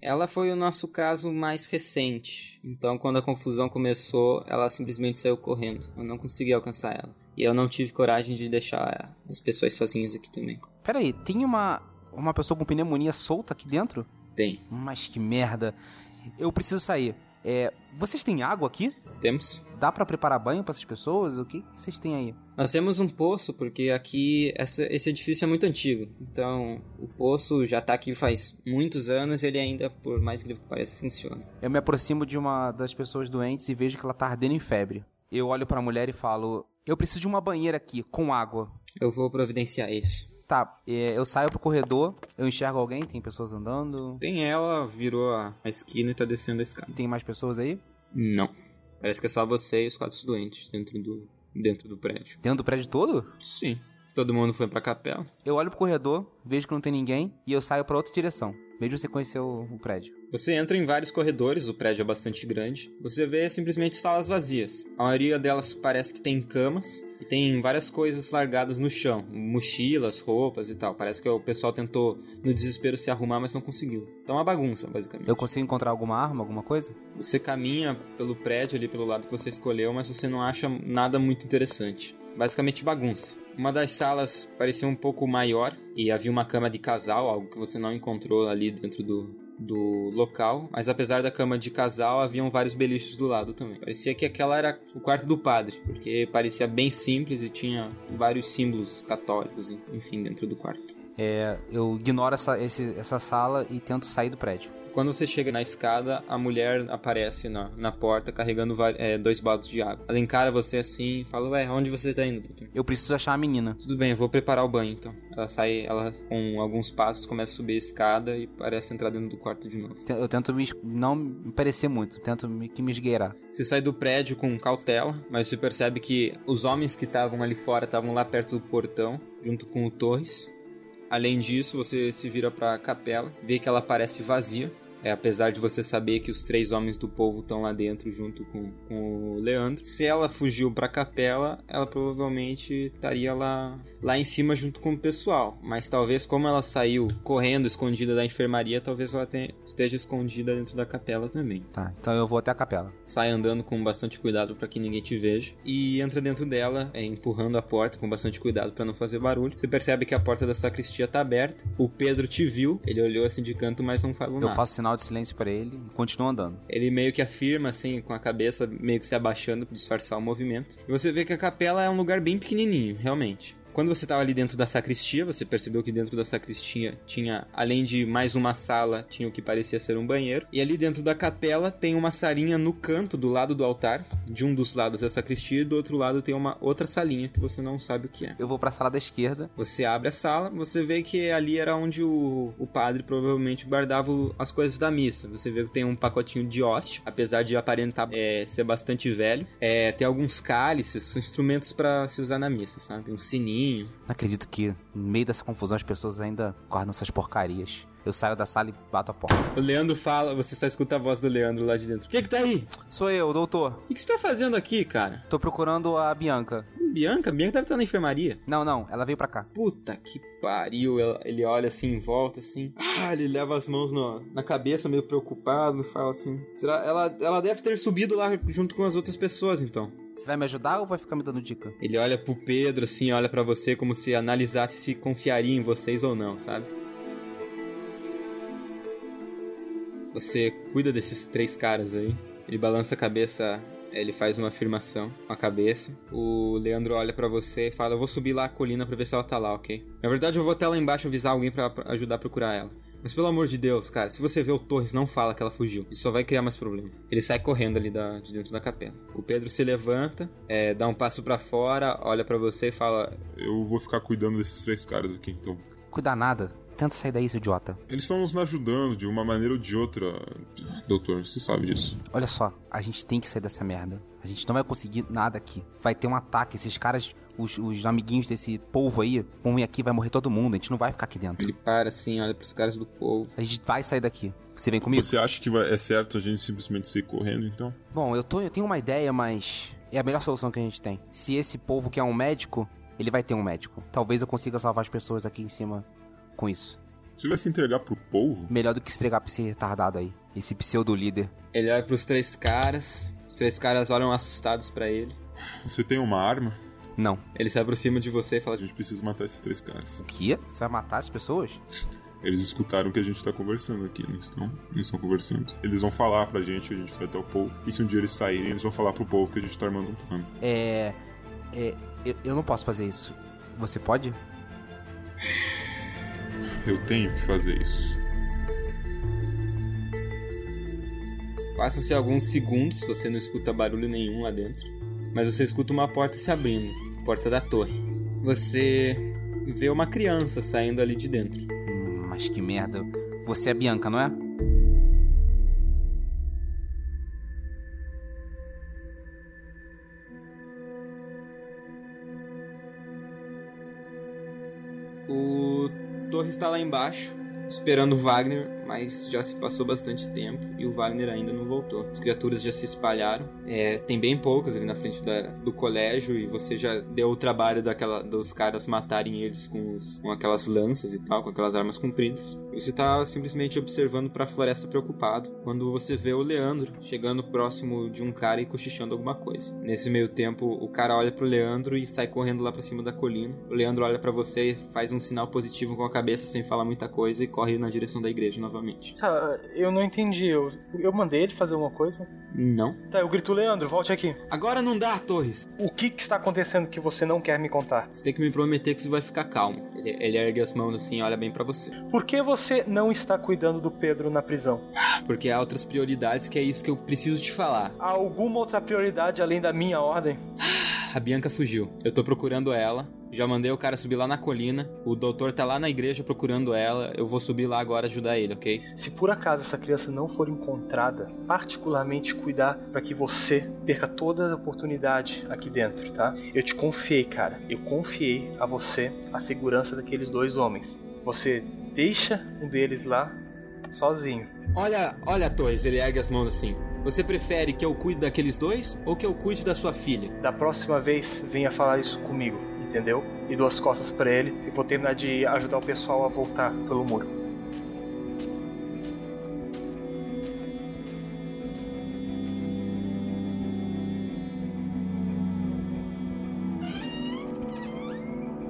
Speaker 1: Ela foi o nosso caso mais recente. Então, quando a confusão começou, ela simplesmente saiu correndo. Eu não consegui alcançar ela. E eu não tive coragem de deixar as pessoas sozinhas aqui também.
Speaker 2: Pera aí, tem uma, uma pessoa com pneumonia solta aqui dentro?
Speaker 1: Tem.
Speaker 2: Mas que merda. Eu preciso sair. É, vocês têm água aqui?
Speaker 1: Temos.
Speaker 2: Dá pra preparar banho pra essas pessoas? O que que vocês têm aí?
Speaker 1: Nós temos um poço, porque aqui essa- esse edifício é muito antigo. Então, o poço já tá aqui faz muitos anos e ele ainda, por mais incrível que pareça, funciona.
Speaker 2: Eu me aproximo de uma das pessoas doentes e vejo que ela tá ardendo em febre. Eu olho pra mulher e falo: Eu preciso de uma banheira aqui, com água.
Speaker 1: Eu vou providenciar isso.
Speaker 2: Tá, é, eu saio pro corredor, eu enxergo alguém, tem pessoas andando.
Speaker 1: Tem ela, virou a a esquina e tá descendo a escada.
Speaker 2: Tem mais pessoas aí?
Speaker 1: Não. Parece que é só você e os quatro doentes dentro do, dentro do prédio.
Speaker 2: Dentro do prédio todo?
Speaker 1: Sim. Todo mundo foi pra capela.
Speaker 2: Eu olho pro corredor, vejo que não tem ninguém e eu saio pra outra direção. Mesmo você conhecer o, o prédio.
Speaker 1: Você entra em vários corredores, o prédio é bastante grande. Você vê simplesmente salas vazias. A maioria delas parece que tem camas e tem várias coisas largadas no chão, mochilas, roupas e tal. Parece que o pessoal tentou no desespero se arrumar, mas não conseguiu. Tá uma bagunça, basicamente.
Speaker 2: Eu consigo encontrar alguma arma, alguma coisa?
Speaker 1: Você caminha pelo prédio ali pelo lado que você escolheu, mas você não acha nada muito interessante. Basicamente bagunça. Uma das salas parecia um pouco maior e havia uma cama de casal, algo que você não encontrou ali dentro do, do local. Mas apesar da cama de casal, haviam vários beliches do lado também. Parecia que aquela era o quarto do padre, porque parecia bem simples e tinha vários símbolos católicos, enfim, dentro do quarto.
Speaker 2: É, eu ignoro essa, esse- essa sala e tento sair do prédio.
Speaker 1: Quando você chega na escada, a mulher aparece na, na porta carregando é, dois baldes de água. Ela encara você assim e fala: Ué, onde você tá indo, doutor?
Speaker 2: Eu preciso achar a menina.
Speaker 1: Tudo bem, eu vou preparar o banho então. Ela sai, ela com alguns passos começa a subir a escada e parece entrar dentro do quarto de novo.
Speaker 2: Eu tento me, não me parecer muito, tento me, que me esgueirar.
Speaker 1: Você sai do prédio com cautela, mas você percebe que os homens que estavam ali fora estavam lá perto do portão, junto com o Torres. Além disso, você se vira pra capela, vê que ela parece vazia. É, apesar de você saber que os três homens do povo estão lá dentro junto com, com o Leandro. Se ela fugiu pra capela, ela provavelmente estaria lá, lá em cima junto com o pessoal. Mas talvez, como ela saiu correndo escondida da enfermaria, talvez ela tenha- esteja escondida dentro da capela também
Speaker 2: Tá, então eu vou até a capela.
Speaker 1: sai andando com bastante cuidado para que ninguém te veja e entra dentro dela, é, empurrando a porta com bastante cuidado para não fazer barulho. Você percebe que a porta da sacristia tá aberta. O Pedro te viu, ele olhou assim de canto, mas não falou
Speaker 2: Eu
Speaker 1: nada.
Speaker 2: faço sinal de silêncio pra ele e continuo andando.
Speaker 1: Ele meio que afirma assim, com a cabeça meio que se abaixando para disfarçar o movimento. E você vê que a capela é um lugar bem pequenininho, realmente. Quando você estava ali dentro da sacristia, você percebeu que dentro da sacristia tinha, além de mais uma sala, tinha o que parecia ser um banheiro. E ali dentro da capela tem uma salinha no canto do lado do altar. De um dos lados é a sacristia e do outro lado tem uma outra salinha que você não sabe o que é.
Speaker 2: Eu vou pra sala da esquerda.
Speaker 1: Você abre a sala, você vê que ali era onde o, o padre provavelmente guardava as coisas da missa. Você vê que tem um pacotinho de hóstia, apesar de aparentar é, ser bastante velho. É, tem alguns cálices, são instrumentos pra se usar na missa, sabe? Um sininho.
Speaker 2: Não acredito que no meio dessa confusão as pessoas ainda guardam essas porcarias. Eu saio da sala e bato a porta.
Speaker 1: O Leandro fala, você só escuta a voz do Leandro lá de dentro. O que que tá aí?
Speaker 2: Sou eu, doutor.
Speaker 1: O que, que você tá fazendo aqui, cara?
Speaker 2: Tô procurando a Bianca.
Speaker 1: Bianca? Bianca deve estar na enfermaria.
Speaker 2: Não, não, ela veio pra cá.
Speaker 1: Puta que pariu. Ele olha assim em volta, assim. Ah, ele leva as mãos no- na cabeça, meio preocupado. Fala assim: Será? Ela, ela deve ter subido lá junto com as outras pessoas, então.
Speaker 2: Você vai me ajudar ou vai ficar me dando dica?
Speaker 1: Ele olha pro Pedro, assim, olha pra você como se analisasse se confiaria em vocês ou não, sabe? Você cuida desses três caras aí. Ele balança a cabeça, ele faz uma afirmação com a cabeça. O Leandro olha pra você e fala: Eu vou subir lá a colina pra ver se ela tá lá, ok? Na verdade, eu vou até lá embaixo avisar alguém pra ajudar a procurar ela. Mas pelo amor de Deus, cara, se você vê o Torres, não fala que ela fugiu. Isso só vai criar mais problema. Ele sai correndo ali da- de dentro da capela. O Pedro se levanta, é, dá um passo pra fora, olha pra você e fala:
Speaker 4: Eu vou ficar cuidando desses três caras aqui, então.
Speaker 2: Cuidar nada. Tenta sair daí, seu idiota.
Speaker 4: Eles estão nos ajudando de uma maneira ou de outra, doutor. Você sabe disso.
Speaker 2: Olha só, a gente tem que sair dessa merda. A gente não vai conseguir nada aqui. Vai ter um ataque. Esses caras, os, os amiguinhos desse povo aí, vão vir aqui vai morrer todo mundo. A gente não vai ficar aqui dentro.
Speaker 1: Ele para assim, olha pros caras do povo.
Speaker 2: A gente vai sair daqui. Você vem comigo?
Speaker 4: Você acha que vai- é certo a gente simplesmente sair correndo, então?
Speaker 2: Bom, eu, tô, eu tenho uma ideia, mas é a melhor solução que a gente tem. Se esse povo quer um médico, ele vai ter um médico. Talvez eu consiga salvar as pessoas aqui em cima com isso.
Speaker 4: Você vai se entregar pro povo?
Speaker 2: Melhor do que se entregar pra esse retardado aí. Esse pseudo-líder.
Speaker 1: Ele olha pros três caras, os três caras olham assustados pra ele.
Speaker 4: Você tem uma arma?
Speaker 2: Não.
Speaker 1: Ele se aproxima de você e fala:
Speaker 4: A gente precisa matar esses três caras.
Speaker 2: O quê? Você vai matar as pessoas?
Speaker 4: Eles escutaram o que a gente tá conversando aqui, não estão? Não estão conversando. Eles vão falar pra gente, a gente vai até o povo. E se um dia eles saírem, eles vão falar pro povo que a gente tá armando um plano.
Speaker 2: É. É. Eu, eu não posso fazer isso. Você pode?
Speaker 4: Eu tenho que fazer isso.
Speaker 1: Passam-se alguns segundos, você não escuta barulho nenhum lá dentro. Mas você escuta uma porta se abrindo porta da torre. Você vê uma criança saindo ali de dentro.
Speaker 2: Hum, mas que merda. Você é Bianca, não é?
Speaker 1: Torre está lá embaixo, esperando Wagner, mas já se passou bastante tempo e o Wagner ainda não voltou. As criaturas já se espalharam, é, tem bem poucas ali na frente da- do colégio e você já deu o trabalho daquela, dos caras matarem eles com, os- com aquelas lanças e tal, com aquelas armas compridas. E você tá simplesmente observando para a floresta preocupado quando você vê o Leandro chegando próximo de um cara e cochichando alguma coisa. Nesse meio tempo, o cara olha pro Leandro e sai correndo lá pra cima da colina. O Leandro olha pra você e faz um sinal positivo com a cabeça sem falar muita coisa e corre na direção da igreja novamente.
Speaker 3: Tá, eu não entendi. Eu, eu mandei ele fazer uma coisa.
Speaker 1: Não.
Speaker 3: Tá, eu grito, Leandro, volte aqui.
Speaker 1: Agora não dá, Torres.
Speaker 3: O que, que está acontecendo que você não quer me contar?
Speaker 1: Você tem que me prometer que você vai ficar calmo. Ele, ele ergue as mãos assim e olha bem pra você.
Speaker 3: Por que você não está cuidando do Pedro na prisão?
Speaker 1: Porque há outras prioridades que é isso que eu preciso te falar.
Speaker 3: Há alguma outra prioridade além da minha ordem?
Speaker 1: A Bianca fugiu. Eu tô procurando ela. Já mandei o cara subir lá na colina. O doutor tá lá na igreja procurando ela. Eu vou subir lá agora ajudar ele, ok?
Speaker 3: Se por acaso essa criança não for encontrada, particularmente cuidar para que você perca toda a oportunidade aqui dentro, tá? Eu te confiei, cara. Eu confiei a você a segurança daqueles dois homens. Você deixa um deles lá sozinho.
Speaker 1: Olha, olha, Torres, ele ergue as mãos assim. Você prefere que eu cuide daqueles dois ou que eu cuide da sua filha?
Speaker 3: Da próxima vez, venha falar isso comigo, entendeu? E dou as costas para ele e vou terminar de ajudar o pessoal a voltar pelo muro.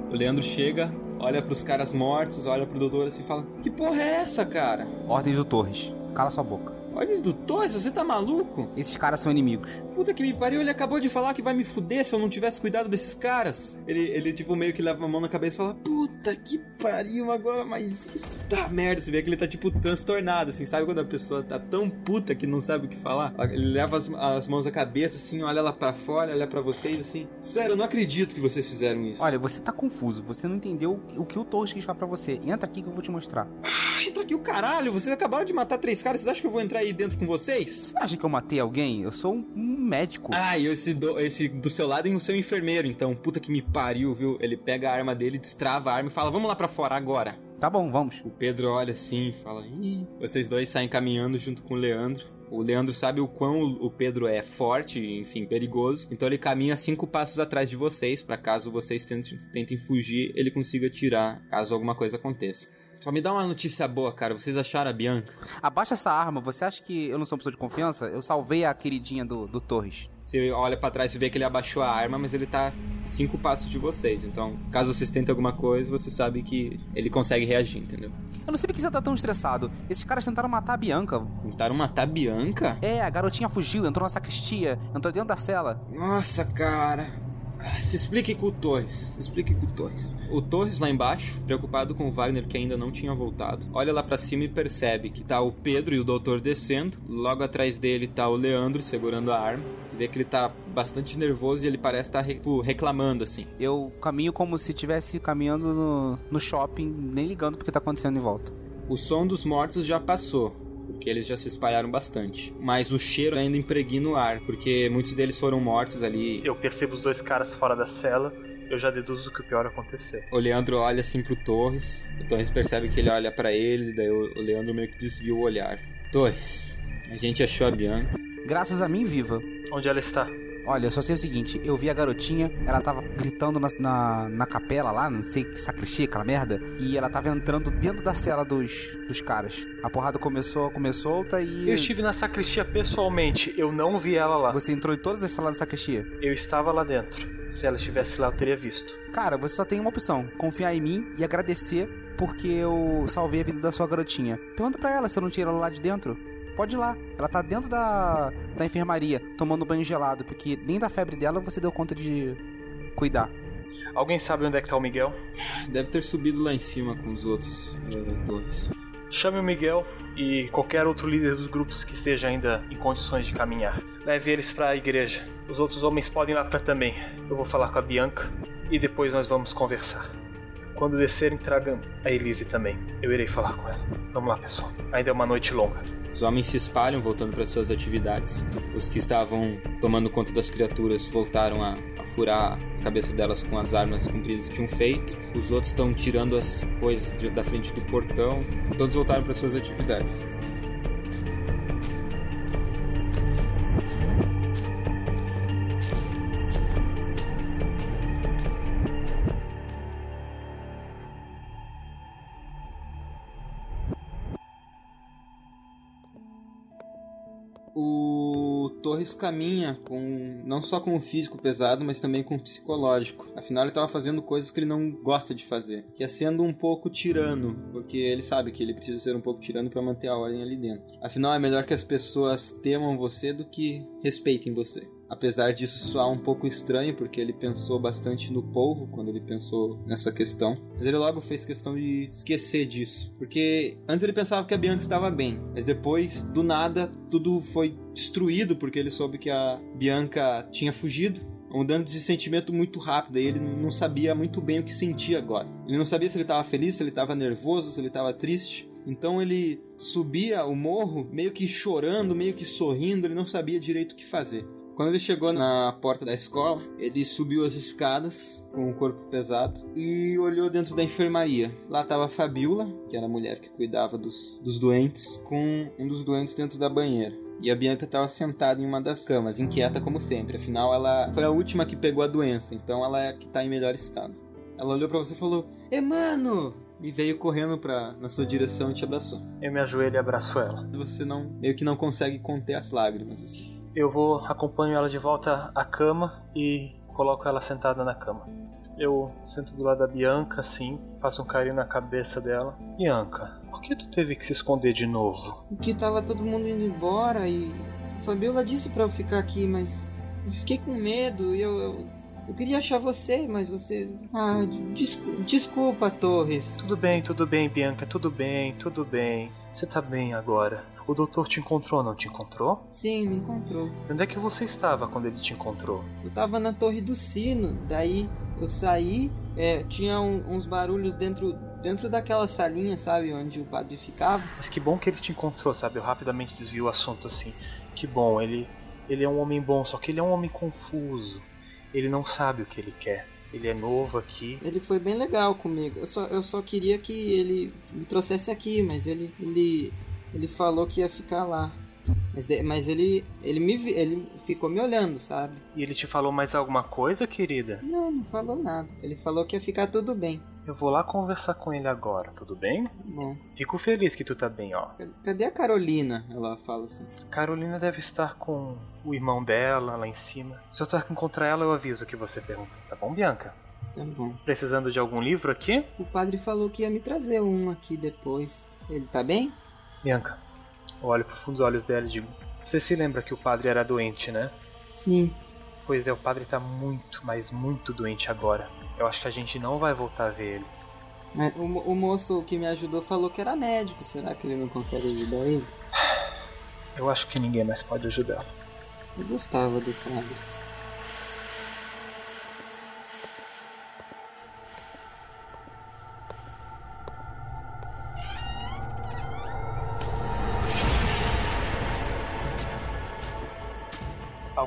Speaker 1: O Leandro chega, olha pros caras mortos, olha pro doutor assim e fala: Que porra é essa, cara?
Speaker 2: Ordens do Torres. Cala sua boca.
Speaker 1: Olha isso do Torres, você tá maluco?
Speaker 2: Esses caras são inimigos.
Speaker 1: Puta que me pariu, ele acabou de falar que vai me fuder se eu não tivesse cuidado desses caras. Ele, ele tipo, meio que leva a mão na cabeça e fala: Puta que pariu, agora mais isso. Tá merda, você vê que ele tá, tipo, transtornado, assim, sabe quando a pessoa tá tão puta que não sabe o que falar? Ele leva as, as mãos na cabeça, assim, olha lá pra fora, olha pra vocês, assim. Sério, eu não acredito que vocês fizeram isso.
Speaker 2: Olha, você tá confuso. Você não entendeu o que o Torres quis falar pra você. Entra aqui que eu vou te mostrar.
Speaker 1: Ah, entra aqui o caralho, vocês acabaram de matar três caras, vocês acham que eu vou entrar aí dentro com vocês?
Speaker 2: Você acha que eu matei alguém? Eu sou um, um médico.
Speaker 1: Ah, e esse do, esse do seu lado e o seu enfermeiro, então. Puta que me pariu, viu? Ele pega a arma dele, destrava a arma e fala: Vamos lá pra fora agora.
Speaker 2: Tá bom, vamos.
Speaker 1: O Pedro olha assim e fala: Ih. Vocês dois saem caminhando junto com o Leandro. O Leandro sabe o quão o Pedro é forte, enfim, perigoso. Então ele caminha cinco passos atrás de vocês, pra caso vocês tentem, tentem fugir, ele consiga tirar, caso alguma coisa aconteça. Só me dá uma notícia boa, cara. Vocês acharam a Bianca?
Speaker 2: Abaixa essa arma. Você acha que eu não sou uma pessoa de confiança? Eu salvei a queridinha do, do Torres.
Speaker 1: Você olha pra trás e vê que ele abaixou a arma, mas ele tá cinco passos de vocês. Então, caso vocês tentem alguma coisa, você sabe que ele consegue reagir, entendeu?
Speaker 2: Eu não sei por que você tá tão estressado. Esses caras tentaram matar a Bianca.
Speaker 1: Tentaram matar a Bianca?
Speaker 2: É, a garotinha fugiu, entrou na sacristia, entrou dentro da cela.
Speaker 1: Nossa, cara. Se explique com o Torres. Se explique com o Torres. O Torres lá embaixo, preocupado com o Wagner que ainda não tinha voltado, olha lá para cima e percebe que tá o Pedro e o doutor descendo. Logo atrás dele tá o Leandro segurando a arma. Você vê que ele tá bastante nervoso e ele parece estar tá, tipo, reclamando assim.
Speaker 2: Eu caminho como se estivesse caminhando no, no shopping, nem ligando porque tá acontecendo em volta.
Speaker 1: O som dos mortos já passou porque eles já se espalharam bastante. Mas o cheiro ainda impregna o ar, porque muitos deles foram mortos ali.
Speaker 3: Eu percebo os dois caras fora da cela. Eu já deduzo que o pior acontecer.
Speaker 1: O Leandro olha assim pro Torres. O Torres percebe que ele olha para ele, daí o Leandro meio que desvia o olhar. Torres, a gente achou a Bianca.
Speaker 2: Graças a mim, viva.
Speaker 3: Onde ela está?
Speaker 2: Olha, eu só sei o seguinte, eu vi a garotinha, ela tava gritando na, na, na capela lá, não sei que sacristia, aquela merda, e ela tava entrando dentro da cela dos, dos caras. A porrada começou, começou solta e.
Speaker 3: Eu estive na sacristia pessoalmente, eu não vi ela lá.
Speaker 2: Você entrou em todas as salas da sacristia?
Speaker 3: Eu estava lá dentro. Se ela estivesse lá, eu teria visto.
Speaker 2: Cara, você só tem uma opção: confiar em mim e agradecer porque eu salvei a vida da sua garotinha. Pergunta pra ela se eu não tirei ela lá de dentro. Pode ir lá. Ela tá dentro da, da enfermaria, tomando banho gelado, porque nem da febre dela você deu conta de cuidar.
Speaker 3: Alguém sabe onde é que tá o Miguel?
Speaker 1: Deve ter subido lá em cima com os outros uh, torres.
Speaker 3: Chame o Miguel e qualquer outro líder dos grupos que esteja ainda em condições de caminhar. Leve eles para a igreja. Os outros homens podem ir lá para também. Eu vou falar com a Bianca e depois nós vamos conversar. Quando descerem, tragam a Elise também. Eu irei falar com ela. Vamos lá, pessoal. Ainda é uma noite longa.
Speaker 1: Os homens se espalham, voltando para suas atividades. Os que estavam tomando conta das criaturas voltaram a, a furar a cabeça delas com as armas compridas que tinham feito. Os outros estão tirando as coisas de, da frente do portão. Todos voltaram para suas atividades. Caminha com não só com o físico pesado, mas também com o psicológico. Afinal, ele estava fazendo coisas que ele não gosta de fazer, que é sendo um pouco tirano, porque ele sabe que ele precisa ser um pouco tirano para manter a ordem ali dentro. Afinal, é melhor que as pessoas temam você do que respeitem você. Apesar disso soar um pouco estranho, porque ele pensou bastante no povo quando ele pensou nessa questão. Mas ele logo fez questão de esquecer disso. Porque antes ele pensava que a Bianca estava bem. Mas depois, do nada, tudo foi destruído porque ele soube que a Bianca tinha fugido uma mudança de sentimento muito rápida e ele não sabia muito bem o que sentia agora. Ele não sabia se ele estava feliz, se ele estava nervoso, se ele estava triste. Então ele subia o morro meio que chorando, meio que sorrindo, ele não sabia direito o que fazer. Quando ele chegou na porta da escola, ele subiu as escadas com o corpo pesado e olhou dentro da enfermaria. Lá estava a Fabiola, que era a mulher que cuidava dos, dos doentes, com um dos doentes dentro da banheira. E a Bianca estava sentada em uma das camas, inquieta como sempre. Afinal, ela foi a última que pegou a doença, então ela é a que está em melhor estado. Ela olhou para você e falou: "Emano!" E veio correndo para na sua direção e te abraçou.
Speaker 3: Eu me ajoelho e abraço ela.
Speaker 1: Você não meio que não consegue conter as lágrimas assim.
Speaker 3: Eu vou, acompanho ela de volta à cama e coloco ela sentada na cama. Eu sento do lado da Bianca, assim, faço um carinho na cabeça dela. Bianca, por que tu teve que se esconder de novo?
Speaker 6: Porque tava todo mundo indo embora e. Fabiola disse para eu ficar aqui, mas. Eu fiquei com medo e eu, eu. eu queria achar você, mas você. Ah, desculpa, desculpa, Torres.
Speaker 3: Tudo bem, tudo bem, Bianca, tudo bem, tudo bem. Você tá bem agora. O doutor te encontrou, não te encontrou?
Speaker 6: Sim, me encontrou.
Speaker 3: Onde é que você estava quando ele te encontrou?
Speaker 6: Eu estava na torre do sino, daí eu saí, é, tinha um, uns barulhos dentro dentro daquela salinha, sabe, onde o padre ficava.
Speaker 3: Mas que bom que ele te encontrou, sabe? Eu rapidamente desvio o assunto assim. Que bom, ele ele é um homem bom, só que ele é um homem confuso. Ele não sabe o que ele quer. Ele é novo aqui.
Speaker 6: Ele foi bem legal comigo. Eu só, eu só queria que ele me trouxesse aqui, mas ele, ele ele falou que ia ficar lá. Mas, mas ele, ele me ele ficou me olhando, sabe?
Speaker 3: E ele te falou mais alguma coisa, querida?
Speaker 6: Não, não falou nada. Ele falou que ia ficar tudo bem.
Speaker 3: Eu vou lá conversar com ele agora, tudo bem?
Speaker 6: Bom,
Speaker 3: Fico feliz que tu tá bem, ó.
Speaker 6: cadê a Carolina? Ela fala assim.
Speaker 3: Carolina deve estar com o irmão dela lá em cima. Se eu tentar encontrar ela, eu aviso que você pergunta. Tá bom, Bianca?
Speaker 6: Tá bom.
Speaker 3: Precisando de algum livro aqui?
Speaker 6: O padre falou que ia me trazer um aqui depois. Ele tá bem?
Speaker 3: Bianca, eu olho pro fundo dos olhos dela e digo: Você se lembra que o padre era doente, né?
Speaker 6: Sim.
Speaker 3: Pois é, o padre tá muito, mas muito doente agora. Eu acho que a gente não vai voltar a ver ele.
Speaker 6: Mas o, o moço que me ajudou falou que era médico. Será que ele não consegue ajudar ele?
Speaker 3: Eu acho que ninguém mais pode ajudá-lo.
Speaker 6: Eu gostava do padre.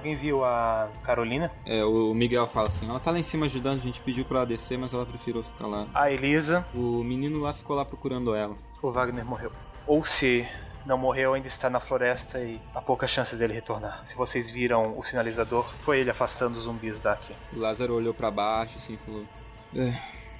Speaker 3: Alguém viu a Carolina?
Speaker 1: É, o Miguel fala assim, ela tá lá em cima ajudando, a gente pediu pra ela descer, mas ela preferiu ficar lá.
Speaker 3: A Elisa?
Speaker 1: O menino lá ficou lá procurando ela.
Speaker 3: O Wagner morreu. Ou se não morreu, ainda está na floresta e há pouca chance dele retornar. Se vocês viram o sinalizador, foi ele afastando os zumbis daqui.
Speaker 1: O Lázaro olhou pra baixo assim e falou: É,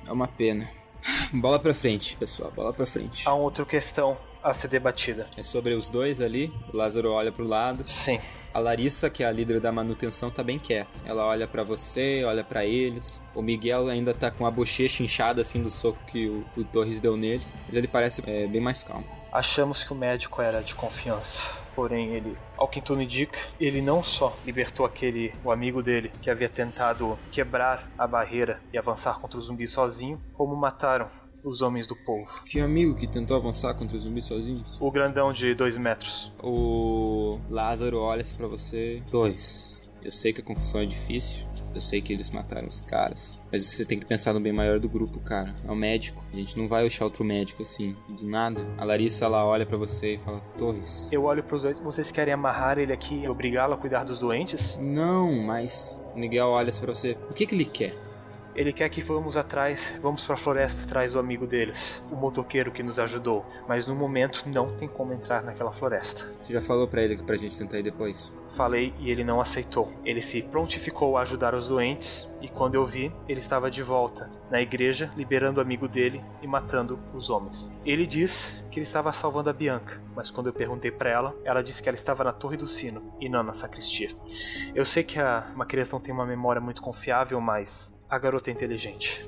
Speaker 1: é uma pena. Bola pra frente, pessoal, bola pra frente.
Speaker 3: Há uma outra questão a ser debatida.
Speaker 1: É sobre os dois ali. O Lázaro olha pro lado.
Speaker 3: Sim.
Speaker 1: A Larissa, que é a líder da manutenção, tá bem quieta. Ela olha pra você, olha pra eles. O Miguel ainda tá com a bochecha inchada assim do soco que o, o Torres deu nele. Mas ele parece é, bem mais calmo.
Speaker 3: Achamos que o médico era de confiança. Porém, ele, ao que tudo indica, ele não só libertou aquele, o amigo dele, que havia tentado quebrar a barreira e avançar contra o zumbi sozinho, como mataram os homens do povo.
Speaker 1: Que amigo que tentou avançar contra os zumbis sozinhos?
Speaker 3: O grandão de dois metros.
Speaker 1: O Lázaro olha pra você. Torres, eu sei que a confusão é difícil. Eu sei que eles mataram os caras. Mas você tem que pensar no bem maior do grupo, cara. É o médico. A gente não vai deixar outro médico assim, do nada. A Larissa, ela olha pra você e fala: Torres.
Speaker 3: Eu olho pros dois. Vocês querem amarrar ele aqui e obrigá-lo a cuidar dos doentes?
Speaker 1: Não, mas. O Miguel olha pra você: O que, que ele quer?
Speaker 3: Ele quer que vamos atrás, vamos pra floresta atrás do amigo deles, o motoqueiro que nos ajudou. Mas no momento não tem como entrar naquela floresta.
Speaker 1: Você já falou pra ele que pra gente tentar ir depois?
Speaker 3: Falei e ele não aceitou. Ele se prontificou a ajudar os doentes e quando eu vi, ele estava de volta na igreja, liberando o amigo dele e matando os homens. Ele diz que ele estava salvando a Bianca, mas quando eu perguntei para ela, ela disse que ela estava na Torre do Sino e não na sacristia. Eu sei que a Macrias não tem uma memória muito confiável, mas a garota é inteligente.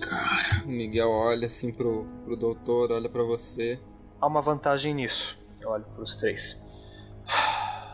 Speaker 1: Cara. O Miguel olha assim pro, pro doutor, olha pra você.
Speaker 3: Há uma vantagem nisso. Eu olho para os três.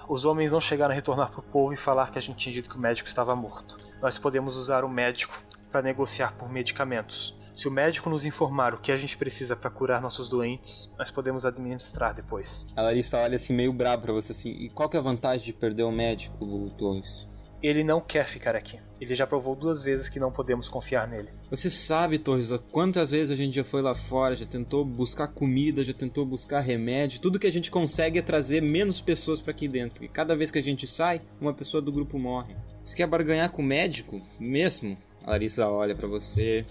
Speaker 3: Os homens não chegaram a retornar pro povo e falar que a gente tinha dito que o médico estava morto. Nós podemos usar o médico para negociar por medicamentos. Se o médico nos informar o que a gente precisa para curar nossos doentes, nós podemos administrar depois.
Speaker 1: A Larissa olha assim meio brabo pra você assim. E qual que é a vantagem de perder o médico, o Torres?
Speaker 3: Ele não quer ficar aqui. Ele já provou duas vezes que não podemos confiar nele.
Speaker 1: Você sabe, Torres, quantas vezes a gente já foi lá fora, já tentou buscar comida, já tentou buscar remédio. Tudo que a gente consegue é trazer menos pessoas pra aqui dentro. Porque cada vez que a gente sai, uma pessoa do grupo morre. Você quer barganhar com o médico? Mesmo? A Larissa olha pra você.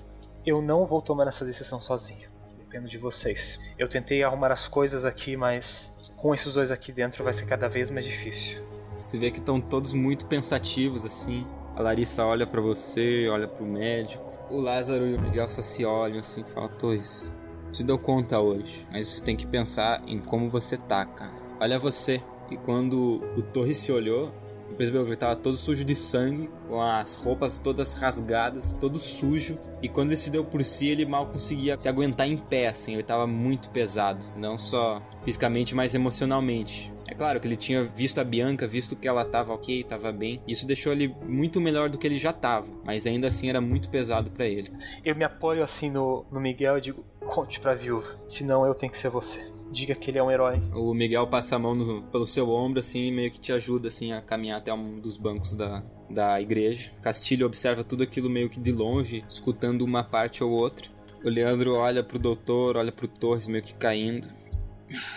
Speaker 3: Eu não vou tomar essa decisão sozinho. Dependo de vocês. Eu tentei arrumar as coisas aqui, mas com esses dois aqui dentro vai ser cada vez mais difícil.
Speaker 1: Você vê que estão todos muito pensativos assim. A Larissa olha pra você, olha pro médico. O Lázaro e o Miguel só se olham assim e falam: Torres, te deu conta hoje, mas você tem que pensar em como você tá, cara. Olha você. E quando o Torres se olhou, percebeu que ele tava todo sujo de sangue, com as roupas todas rasgadas, todo sujo. E quando ele se deu por si, ele mal conseguia se aguentar em pé, assim. Ele tava muito pesado. Não só fisicamente, mas emocionalmente. É claro que ele tinha visto a Bianca, visto que ela tava ok, tava bem. Isso deixou ele muito melhor do que ele já tava. Mas ainda assim era muito pesado para ele.
Speaker 3: Eu me apoio assim no, no Miguel e digo: conte pra viúva, senão eu tenho que ser você. Diga que ele é um herói.
Speaker 1: O Miguel passa a mão no, pelo seu ombro, assim, e meio que te ajuda, assim, a caminhar até um dos bancos da, da igreja. Castilho observa tudo aquilo meio que de longe, escutando uma parte ou outra. O Leandro olha pro doutor, olha pro Torres meio que caindo.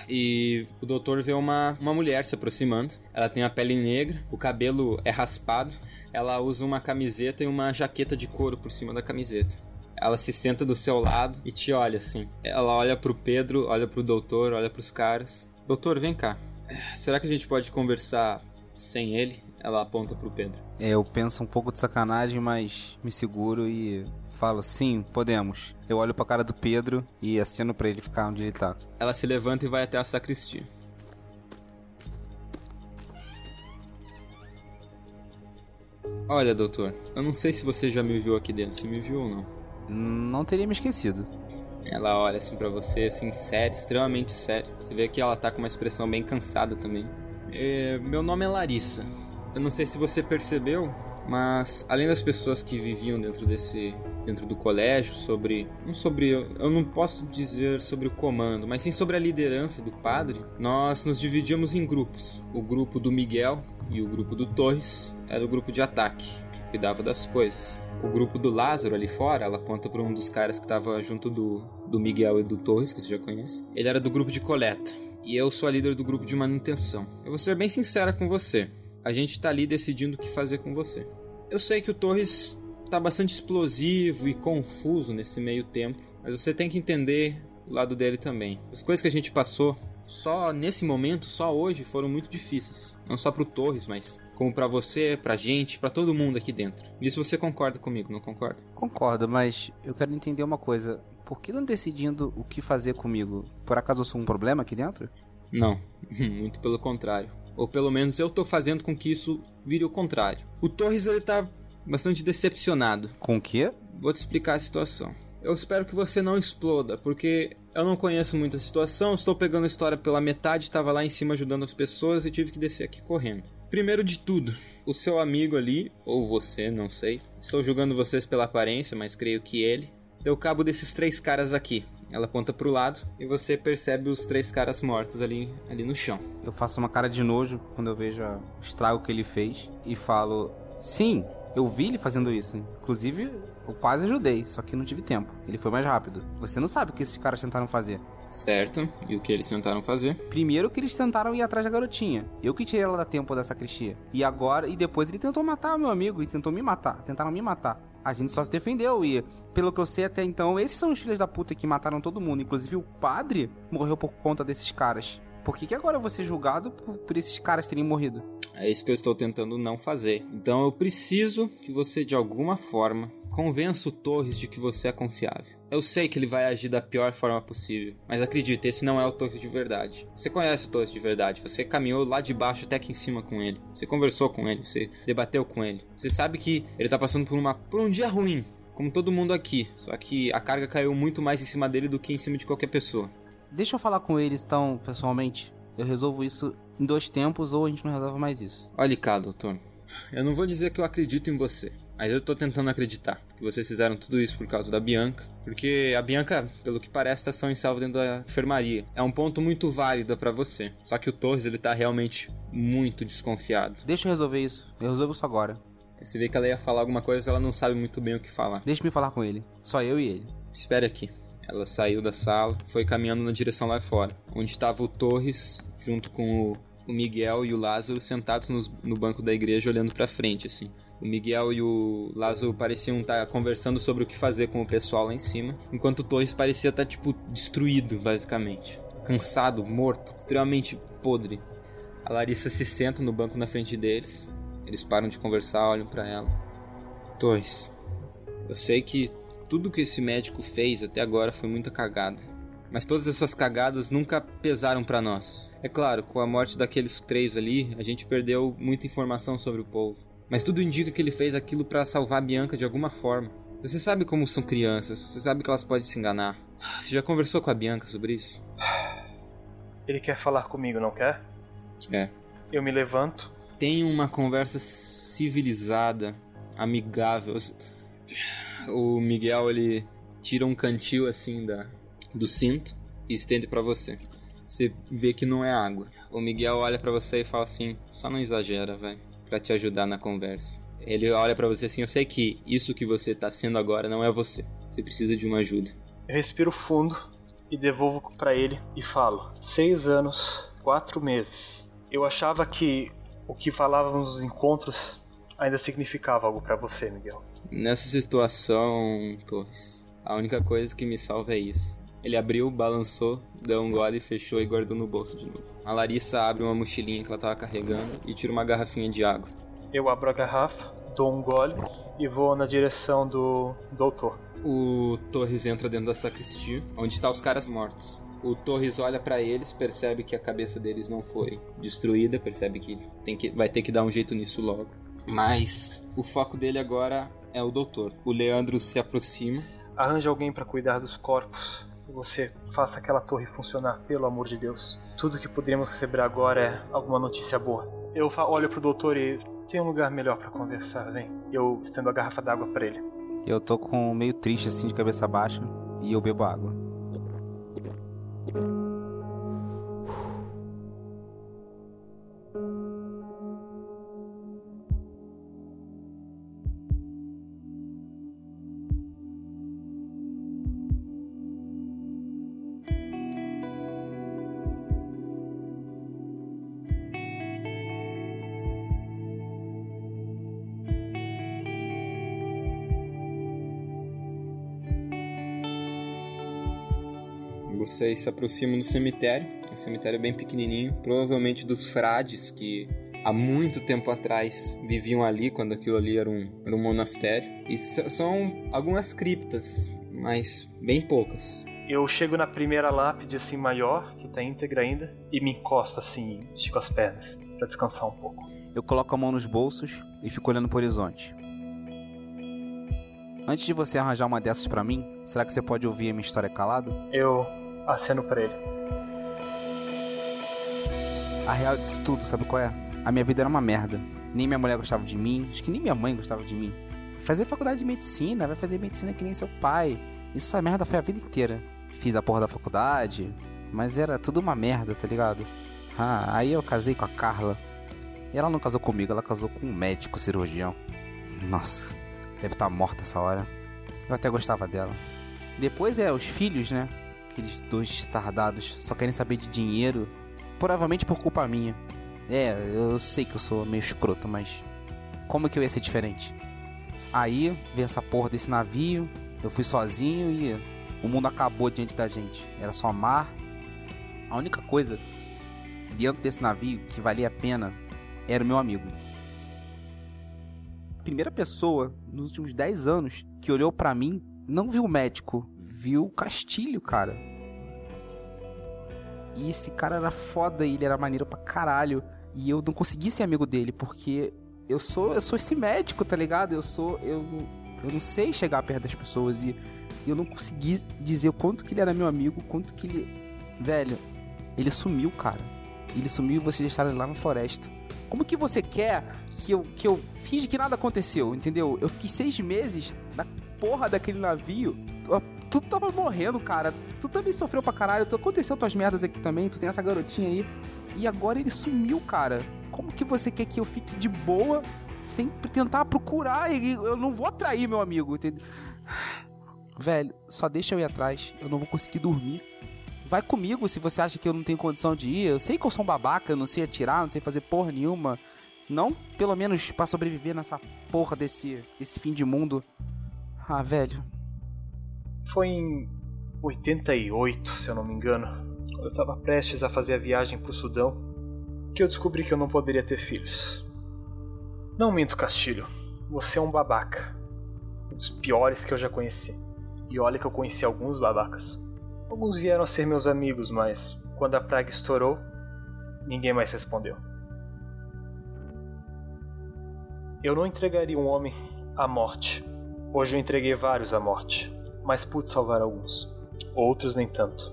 Speaker 1: E o doutor vê uma, uma mulher se aproximando. Ela tem a pele negra, o cabelo é raspado. Ela usa uma camiseta e uma jaqueta de couro por cima da camiseta. Ela se senta do seu lado e te olha assim. Ela olha pro Pedro, olha pro doutor, olha pros caras. Doutor, vem cá. Será que a gente pode conversar sem ele, ela aponta pro Pedro.
Speaker 2: É, eu penso um pouco de sacanagem, mas me seguro e falo: sim, podemos. Eu olho pra cara do Pedro e aceno pra ele ficar onde ele tá.
Speaker 1: Ela se levanta e vai até a sacristia. Olha, doutor, eu não sei se você já me viu aqui dentro, se me viu ou não.
Speaker 2: Não teria me esquecido.
Speaker 1: Ela olha assim pra você, assim, sério, extremamente sério. Você vê que ela tá com uma expressão bem cansada também. É, meu nome é Larissa. Eu não sei se você percebeu, mas além das pessoas que viviam dentro desse dentro do colégio sobre não sobre eu não posso dizer sobre o comando, mas sim sobre a liderança do padre, nós nos dividíamos em grupos. O grupo do Miguel e o grupo do Torres era o grupo de ataque, que cuidava das coisas. O grupo do Lázaro ali fora, ela aponta para um dos caras que estava junto do, do Miguel e do Torres, que você já conhece. Ele era do grupo de coleta. E eu sou a líder do grupo de manutenção. Eu vou ser bem sincera com você. A gente tá ali decidindo o que fazer com você. Eu sei que o Torres tá bastante explosivo e confuso nesse meio tempo, mas você tem que entender o lado dele também. As coisas que a gente passou só nesse momento, só hoje, foram muito difíceis. Não só pro Torres, mas como para você, pra gente, para todo mundo aqui dentro. Isso você concorda comigo, não concorda?
Speaker 2: Concordo, mas eu quero entender uma coisa. Por que não decidindo o que fazer comigo? Por acaso eu sou um problema aqui dentro?
Speaker 1: Não, muito pelo contrário. Ou pelo menos eu tô fazendo com que isso vire o contrário. O Torres ele tá bastante decepcionado.
Speaker 2: Com o quê?
Speaker 1: Vou te explicar a situação. Eu espero que você não exploda, porque eu não conheço muito a situação, estou pegando a história pela metade, estava lá em cima ajudando as pessoas e tive que descer aqui correndo. Primeiro de tudo, o seu amigo ali, ou você, não sei, estou julgando vocês pela aparência, mas creio que ele, deu cabo desses três caras aqui. Ela aponta pro lado e você percebe os três caras mortos ali, ali no chão.
Speaker 2: Eu faço uma cara de nojo quando eu vejo o estrago que ele fez e falo: Sim, eu vi ele fazendo isso. Inclusive, eu quase ajudei, só que não tive tempo. Ele foi mais rápido. Você não sabe o que esses caras tentaram fazer.
Speaker 1: Certo. E o que eles tentaram fazer?
Speaker 2: Primeiro que eles tentaram ir atrás da garotinha. Eu que tirei ela da tempo da sacristia. E agora, e depois ele tentou matar o meu amigo e tentou me matar. Tentaram me matar. A gente só se defendeu e, pelo que eu sei até então, esses são os filhos da puta que mataram todo mundo. Inclusive o padre morreu por conta desses caras. Por que, que agora eu vou ser julgado por, por esses caras terem morrido?
Speaker 1: É isso que eu estou tentando não fazer. Então eu preciso que você, de alguma forma, convença o Torres de que você é confiável. Eu sei que ele vai agir da pior forma possível, mas acredite, esse não é o Torres de verdade. Você conhece o Torres de verdade, você caminhou lá de baixo até aqui em cima com ele. Você conversou com ele, você debateu com ele. Você sabe que ele tá passando por, uma, por um dia ruim, como todo mundo aqui. Só que a carga caiu muito mais em cima dele do que em cima de qualquer pessoa.
Speaker 2: Deixa eu falar com eles, então, pessoalmente. Eu resolvo isso em dois tempos ou a gente não resolve mais isso.
Speaker 1: Olha cá, doutor. Eu não vou dizer que eu acredito em você, mas eu tô tentando acreditar que vocês fizeram tudo isso por causa da Bianca. Porque a Bianca, pelo que parece, tá são em salvo dentro da enfermaria. É um ponto muito válido para você. Só que o Torres, ele tá realmente muito desconfiado.
Speaker 2: Deixa eu resolver isso. Eu resolvo isso agora.
Speaker 1: Você vê que ela ia falar alguma coisa, ela não sabe muito bem o que falar.
Speaker 2: Deixa me falar com ele. Só eu e ele.
Speaker 1: Espere aqui. Ela saiu da sala, foi caminhando na direção lá fora, onde estava o Torres junto com o, o Miguel e o Lázaro sentados nos, no banco da igreja olhando para frente assim. O Miguel e o Lázaro pareciam estar conversando sobre o que fazer com o pessoal lá em cima, enquanto o Torres parecia estar tipo destruído, basicamente, cansado, morto, extremamente podre. A Larissa se senta no banco na frente deles. Eles param de conversar, olham para ela. Torres, eu sei que tudo que esse médico fez até agora foi muita cagada. Mas todas essas cagadas nunca pesaram para nós. É claro, com a morte daqueles três ali, a gente perdeu muita informação sobre o povo. Mas tudo indica que ele fez aquilo para salvar a Bianca de alguma forma. Você sabe como são crianças, você sabe que elas podem se enganar. Você já conversou com a Bianca sobre isso?
Speaker 3: Ele quer falar comigo, não quer?
Speaker 1: É.
Speaker 3: Eu me levanto.
Speaker 1: Tem uma conversa civilizada, amigável. O Miguel ele tira um cantil assim da do cinto e estende para você. Você vê que não é água. O Miguel olha para você e fala assim: "Só não exagera, velho, para te ajudar na conversa". Ele olha para você assim: "Eu sei que isso que você tá sendo agora não é você. Você precisa de uma ajuda".
Speaker 3: Eu respiro fundo e devolvo para ele e falo: seis anos, quatro meses. Eu achava que o que falávamos nos encontros ainda significava algo para você, Miguel.
Speaker 1: Nessa situação, Torres, a única coisa que me salva é isso. Ele abriu, balançou, deu um gole, fechou e guardou no bolso de novo. A Larissa abre uma mochilinha que ela tava carregando e tira uma garrafinha de água.
Speaker 3: Eu abro a garrafa, dou um gole e vou na direção do doutor.
Speaker 1: O Torres entra dentro da sacristia, onde tá os caras mortos. O Torres olha pra eles, percebe que a cabeça deles não foi destruída, percebe que, tem que vai ter que dar um jeito nisso logo. Mas o foco dele agora é o doutor. O Leandro se aproxima.
Speaker 3: Arranje alguém para cuidar dos corpos. E você faça aquela torre funcionar, pelo amor de Deus. Tudo que poderíamos receber agora é alguma notícia boa. Eu olho pro doutor e tem um lugar melhor para conversar, vem. Eu estendo a garrafa d'água para ele.
Speaker 2: Eu tô com meio triste assim de cabeça baixa e eu bebo água.
Speaker 1: Vocês se aproximam do cemitério. O cemitério é bem pequenininho, provavelmente dos frades que há muito tempo atrás viviam ali, quando aquilo ali era um, era um monastério. E são algumas criptas, mas bem poucas.
Speaker 3: Eu chego na primeira lápide assim maior, que tá íntegra ainda, e me encosto assim, estico as pernas para descansar um pouco.
Speaker 2: Eu coloco a mão nos bolsos e fico olhando pro horizonte. Antes de você arranjar uma dessas pra mim, será que você pode ouvir a minha história calado?
Speaker 3: Eu aceno para ele.
Speaker 2: A real disso tudo, sabe qual é? A minha vida era uma merda. Nem minha mulher gostava de mim, acho que nem minha mãe gostava de mim. Fazer faculdade de medicina, vai fazer medicina que nem seu pai. Essa merda foi a vida inteira. Fiz a porra da faculdade, mas era tudo uma merda, tá ligado? Ah, aí eu casei com a Carla. E ela não casou comigo, ela casou com um médico cirurgião. Nossa, deve estar morta essa hora. Eu até gostava dela. Depois é os filhos, né? Aqueles dois tardados só querem saber de dinheiro. Provavelmente por culpa minha. É, eu sei que eu sou meio escroto, mas como que eu ia ser diferente? Aí veio essa porra desse navio, eu fui sozinho e o mundo acabou diante da gente. Era só mar. A única coisa dentro desse navio que valia a pena era o meu amigo. Primeira pessoa nos últimos 10 anos que olhou pra mim não viu o médico, viu o Castilho, cara. E esse cara era foda, ele era maneiro pra caralho. E eu não consegui ser amigo dele, porque eu sou eu sou esse médico, tá ligado? Eu sou. Eu, eu não sei chegar perto das pessoas e eu não consegui dizer o quanto que ele era meu amigo, quanto que ele. Velho, ele sumiu, cara. Ele sumiu e vocês deixaram ele lá na floresta. Como que você quer que eu, que eu finge que nada aconteceu, entendeu? Eu fiquei seis meses na porra daquele navio. Tu tava morrendo, cara. Tu também sofreu pra caralho. Tu aconteceu tuas merdas aqui também. Tu tem essa garotinha aí. E agora ele sumiu, cara. Como que você quer que eu fique de boa sem tentar procurar? Eu não vou atrair meu amigo, entendeu? Velho, só deixa eu ir atrás. Eu não vou conseguir dormir. Vai comigo se você acha que eu não tenho condição de ir. Eu sei que eu sou um babaca, eu não sei atirar, não sei fazer porra nenhuma. Não, pelo menos pra sobreviver nessa porra desse, desse fim de mundo. Ah, velho.
Speaker 3: Foi em 88, se eu não me engano, quando eu estava prestes a fazer a viagem para o Sudão, que eu descobri que eu não poderia ter filhos. Não minto, Castilho. Você é um babaca. Um dos piores que eu já conheci. E olha que eu conheci alguns babacas. Alguns vieram a ser meus amigos, mas quando a praga estourou, ninguém mais respondeu. Eu não entregaria um homem à morte. Hoje eu entreguei vários à morte, mas pude salvar alguns. Outros nem tanto.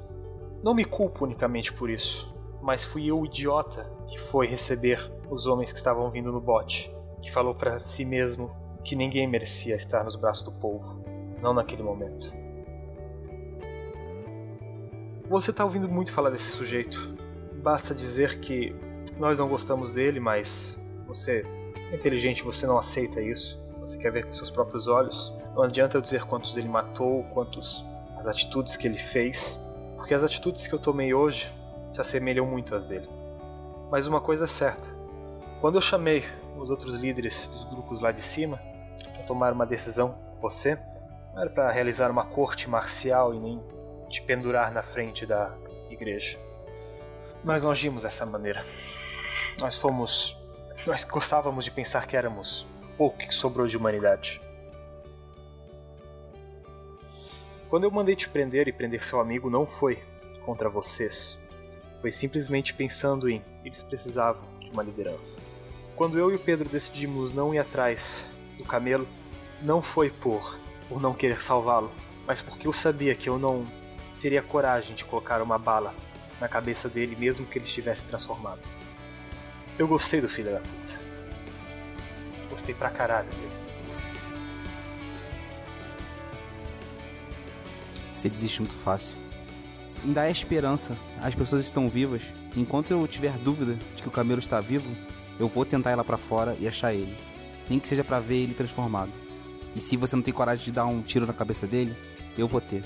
Speaker 3: Não me culpo unicamente por isso, mas fui eu o idiota que foi receber os homens que estavam vindo no bote, que falou para si mesmo que ninguém merecia estar nos braços do povo, não naquele momento. Você está ouvindo muito falar desse sujeito. Basta dizer que nós não gostamos dele, mas você é inteligente, você não aceita isso. Você quer ver com seus próprios olhos. Não adianta eu dizer quantos ele matou, quantos as atitudes que ele fez, porque as atitudes que eu tomei hoje se assemelham muito às dele. Mas uma coisa é certa: quando eu chamei os outros líderes dos grupos lá de cima para tomar uma decisão, você não era para realizar uma corte marcial e nem te pendurar na frente da igreja. Nós não agimos dessa maneira. Nós fomos. Nós gostávamos de pensar que éramos pouco que sobrou de humanidade. Quando eu mandei te prender e prender seu amigo, não foi contra vocês. Foi simplesmente pensando em eles precisavam de uma liderança. Quando eu e o Pedro decidimos não ir atrás do camelo, não foi por por não querer salvá-lo, mas porque eu sabia que eu não teria coragem de colocar uma bala na cabeça dele mesmo que ele estivesse transformado. Eu gostei do filho da puta. Gostei pra caralho dele.
Speaker 2: Você desiste muito fácil. Ainda há esperança. As pessoas estão vivas. Enquanto eu tiver dúvida de que o camelo está vivo, eu vou tentar ir lá para fora e achar ele. Nem que seja para ver ele transformado. E se você não tem coragem de dar um tiro na cabeça dele, eu vou ter.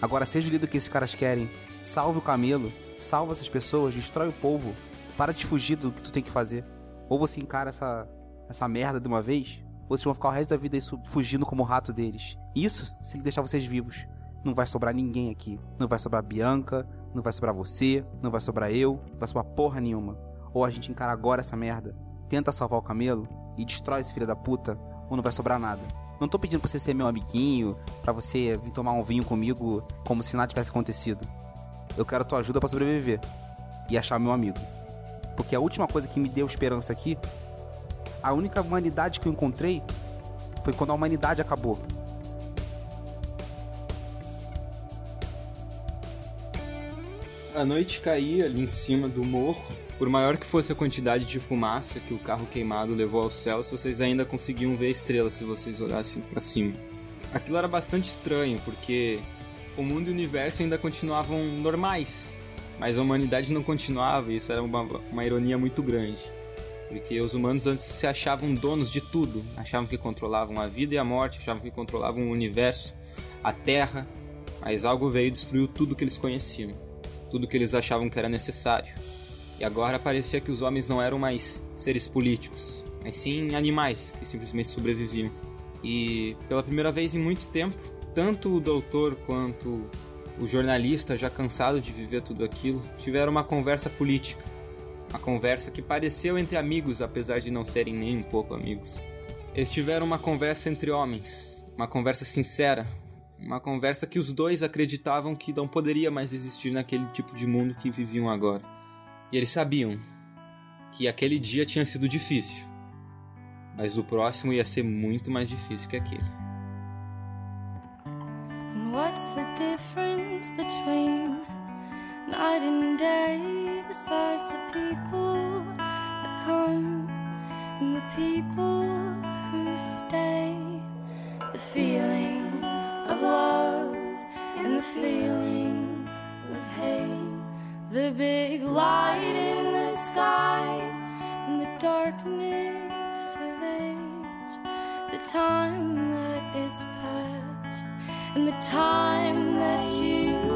Speaker 2: Agora, seja o líder que esses caras querem, salve o camelo, salva essas pessoas, destrói o povo, para de fugir do que tu tem que fazer. Ou você encara essa, essa merda de uma vez, ou vocês vão ficar o resto da vida isso, fugindo como o rato deles. Isso se ele deixar vocês vivos. Não vai sobrar ninguém aqui. Não vai sobrar Bianca, não vai sobrar você, não vai sobrar eu, não vai sobrar porra nenhuma. Ou a gente encara agora essa merda, tenta salvar o camelo e destrói esse filho da puta, ou não vai sobrar nada. Não tô pedindo pra você ser meu amiguinho, para você vir tomar um vinho comigo como se nada tivesse acontecido. Eu quero tua ajuda para sobreviver e achar meu amigo. Porque a última coisa que me deu esperança aqui, a única humanidade que eu encontrei foi quando a humanidade acabou.
Speaker 1: A noite caía ali em cima do morro. Por maior que fosse a quantidade de fumaça que o carro queimado levou aos céus, vocês ainda conseguiam ver estrelas se vocês olhassem para cima. Aquilo era bastante estranho, porque o mundo e o universo ainda continuavam normais, mas a humanidade não continuava, e isso era uma, uma ironia muito grande. Porque os humanos antes se achavam donos de tudo, achavam que controlavam a vida e a morte, achavam que controlavam o universo, a terra, mas algo veio e destruiu tudo que eles conheciam tudo que eles achavam que era necessário. E agora parecia que os homens não eram mais seres políticos, mas sim animais que simplesmente sobreviviam. E pela primeira vez em muito tempo, tanto o doutor quanto o jornalista, já cansado de viver tudo aquilo, tiveram uma conversa política. Uma conversa que pareceu entre amigos, apesar de não serem nem um pouco amigos. Eles tiveram uma conversa entre homens, uma conversa sincera, uma conversa que os dois acreditavam que não poderia mais existir naquele tipo de mundo que viviam agora. E eles sabiam que aquele dia tinha sido difícil, mas o próximo ia ser muito mais difícil que aquele.
Speaker 7: And what's the difference between night and day besides the people that come and the people who stay? The feeling of love and the feeling of hate. The big light in the sky and the darkness of age. The time that is past and the time that you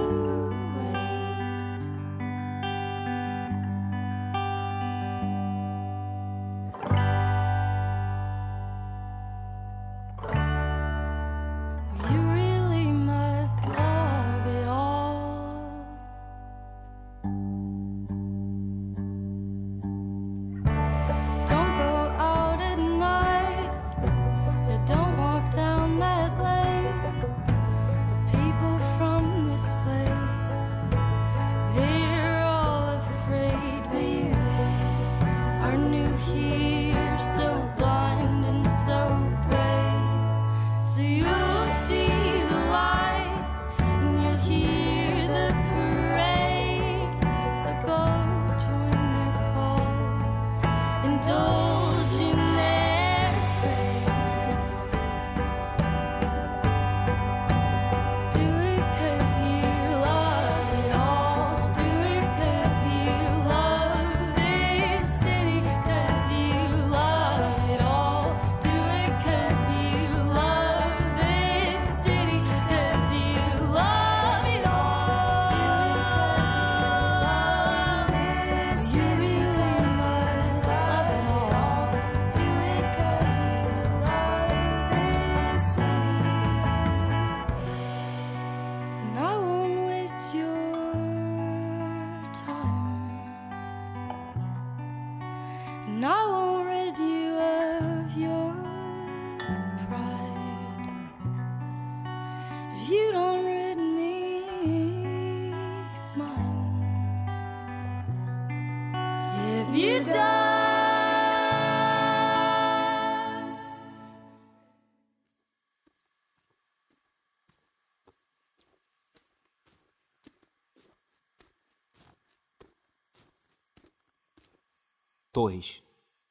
Speaker 2: Torres,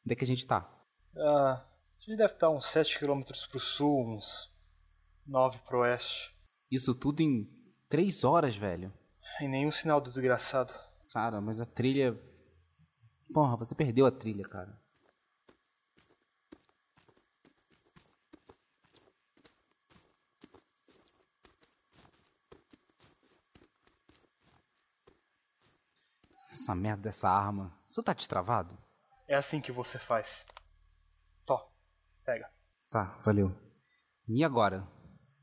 Speaker 2: onde é que a gente tá?
Speaker 3: Ah, a gente deve estar uns 7 km pro sul, uns 9 pro oeste.
Speaker 2: Isso tudo em três horas, velho.
Speaker 3: E nenhum sinal do desgraçado.
Speaker 2: Cara, mas a trilha. Porra, você perdeu a trilha, cara. Essa merda dessa arma. Isso tá destravado?
Speaker 3: É assim que você faz. Tó, pega.
Speaker 2: Tá, valeu. E agora?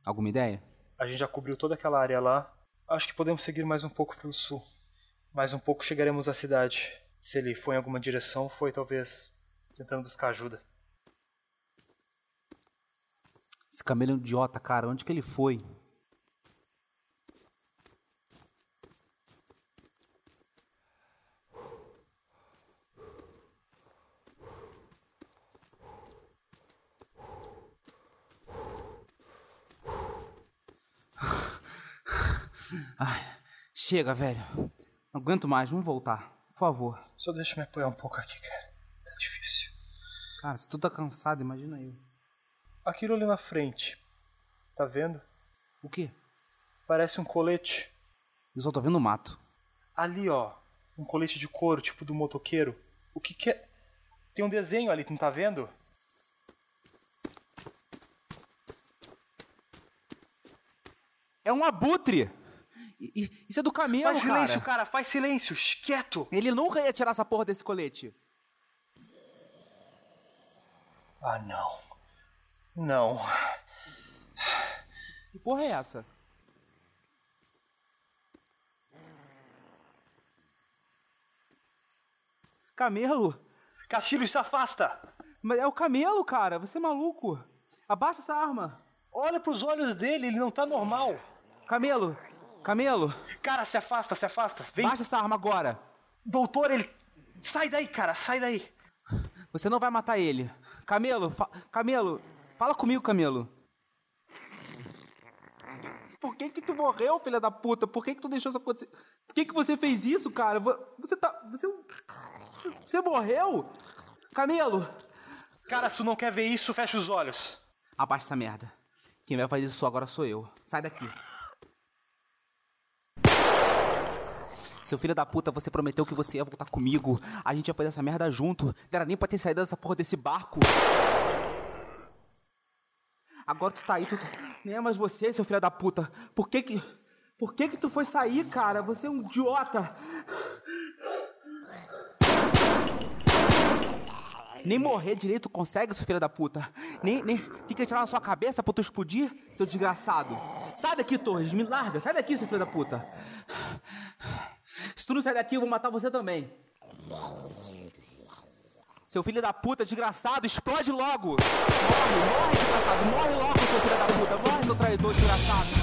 Speaker 2: Alguma ideia?
Speaker 3: A gente já cobriu toda aquela área lá. Acho que podemos seguir mais um pouco pelo sul. Mais um pouco chegaremos à cidade. Se ele foi em alguma direção, foi talvez tentando buscar ajuda.
Speaker 2: Esse camelo é um idiota, cara. Onde que ele foi? Chega, velho. Não aguento mais, vamos voltar. Por favor.
Speaker 3: Só deixa eu me apoiar um pouco aqui, cara. Tá difícil.
Speaker 2: Cara, se tu tá cansado, imagina eu.
Speaker 3: Aquilo ali na frente. Tá vendo?
Speaker 2: O quê?
Speaker 3: Parece um colete.
Speaker 2: Eu só tô vendo mato.
Speaker 3: Ali, ó. Um colete de couro, tipo do motoqueiro. O que que é? Tem um desenho ali, tu não tá vendo?
Speaker 2: É um abutre! Isso é do camelo,
Speaker 3: Faz silêncio,
Speaker 2: cara.
Speaker 3: cara. Faz silêncio. Quieto.
Speaker 2: Ele nunca ia tirar essa porra desse colete.
Speaker 3: Ah, não. Não.
Speaker 2: Que porra é essa? Camelo?
Speaker 3: Castilho, se afasta.
Speaker 2: Mas é o camelo, cara. Você é maluco. Abaixa essa arma.
Speaker 3: Olha pros olhos dele, ele não tá normal.
Speaker 2: Camelo. Camelo.
Speaker 3: Cara, se afasta, se afasta. Vem.
Speaker 2: Baixa essa arma agora.
Speaker 3: Doutor, ele. Sai daí, cara, sai daí.
Speaker 2: Você não vai matar ele. Camelo, fa- Camelo, fala comigo, Camelo. Por que que tu morreu, filha da puta? Por que que tu deixou isso acontecer? Por que que você fez isso, cara? Vo- Você tá... Você... você- Você morreu? Camelo!
Speaker 3: Cara, se tu não quer ver isso, fecha os olhos.
Speaker 2: Abaixa essa merda. Quem vai fazer isso agora sou eu. Sai daqui. Seu filho da puta, você prometeu que você ia voltar comigo. A gente ia fazer essa merda junto. Não era nem pra ter saído dessa porra desse barco. Agora tu tá aí, tu tá... Nem é mais você, seu filho da puta. Por que que... Por que que tu foi sair, cara? Você é um idiota. Nem morrer direito consegue, seu filho da puta. Nem, nem tem que tirar na sua cabeça pra tu explodir, seu desgraçado. Sai daqui, Torres, me larga. Sai daqui, seu filho da puta. Se tu não sair daqui, eu vou matar você também. Seu filho da puta, desgraçado, explode logo! Morre, morre, desgraçado, morre logo, seu filho da puta, morre, seu traidor, desgraçado!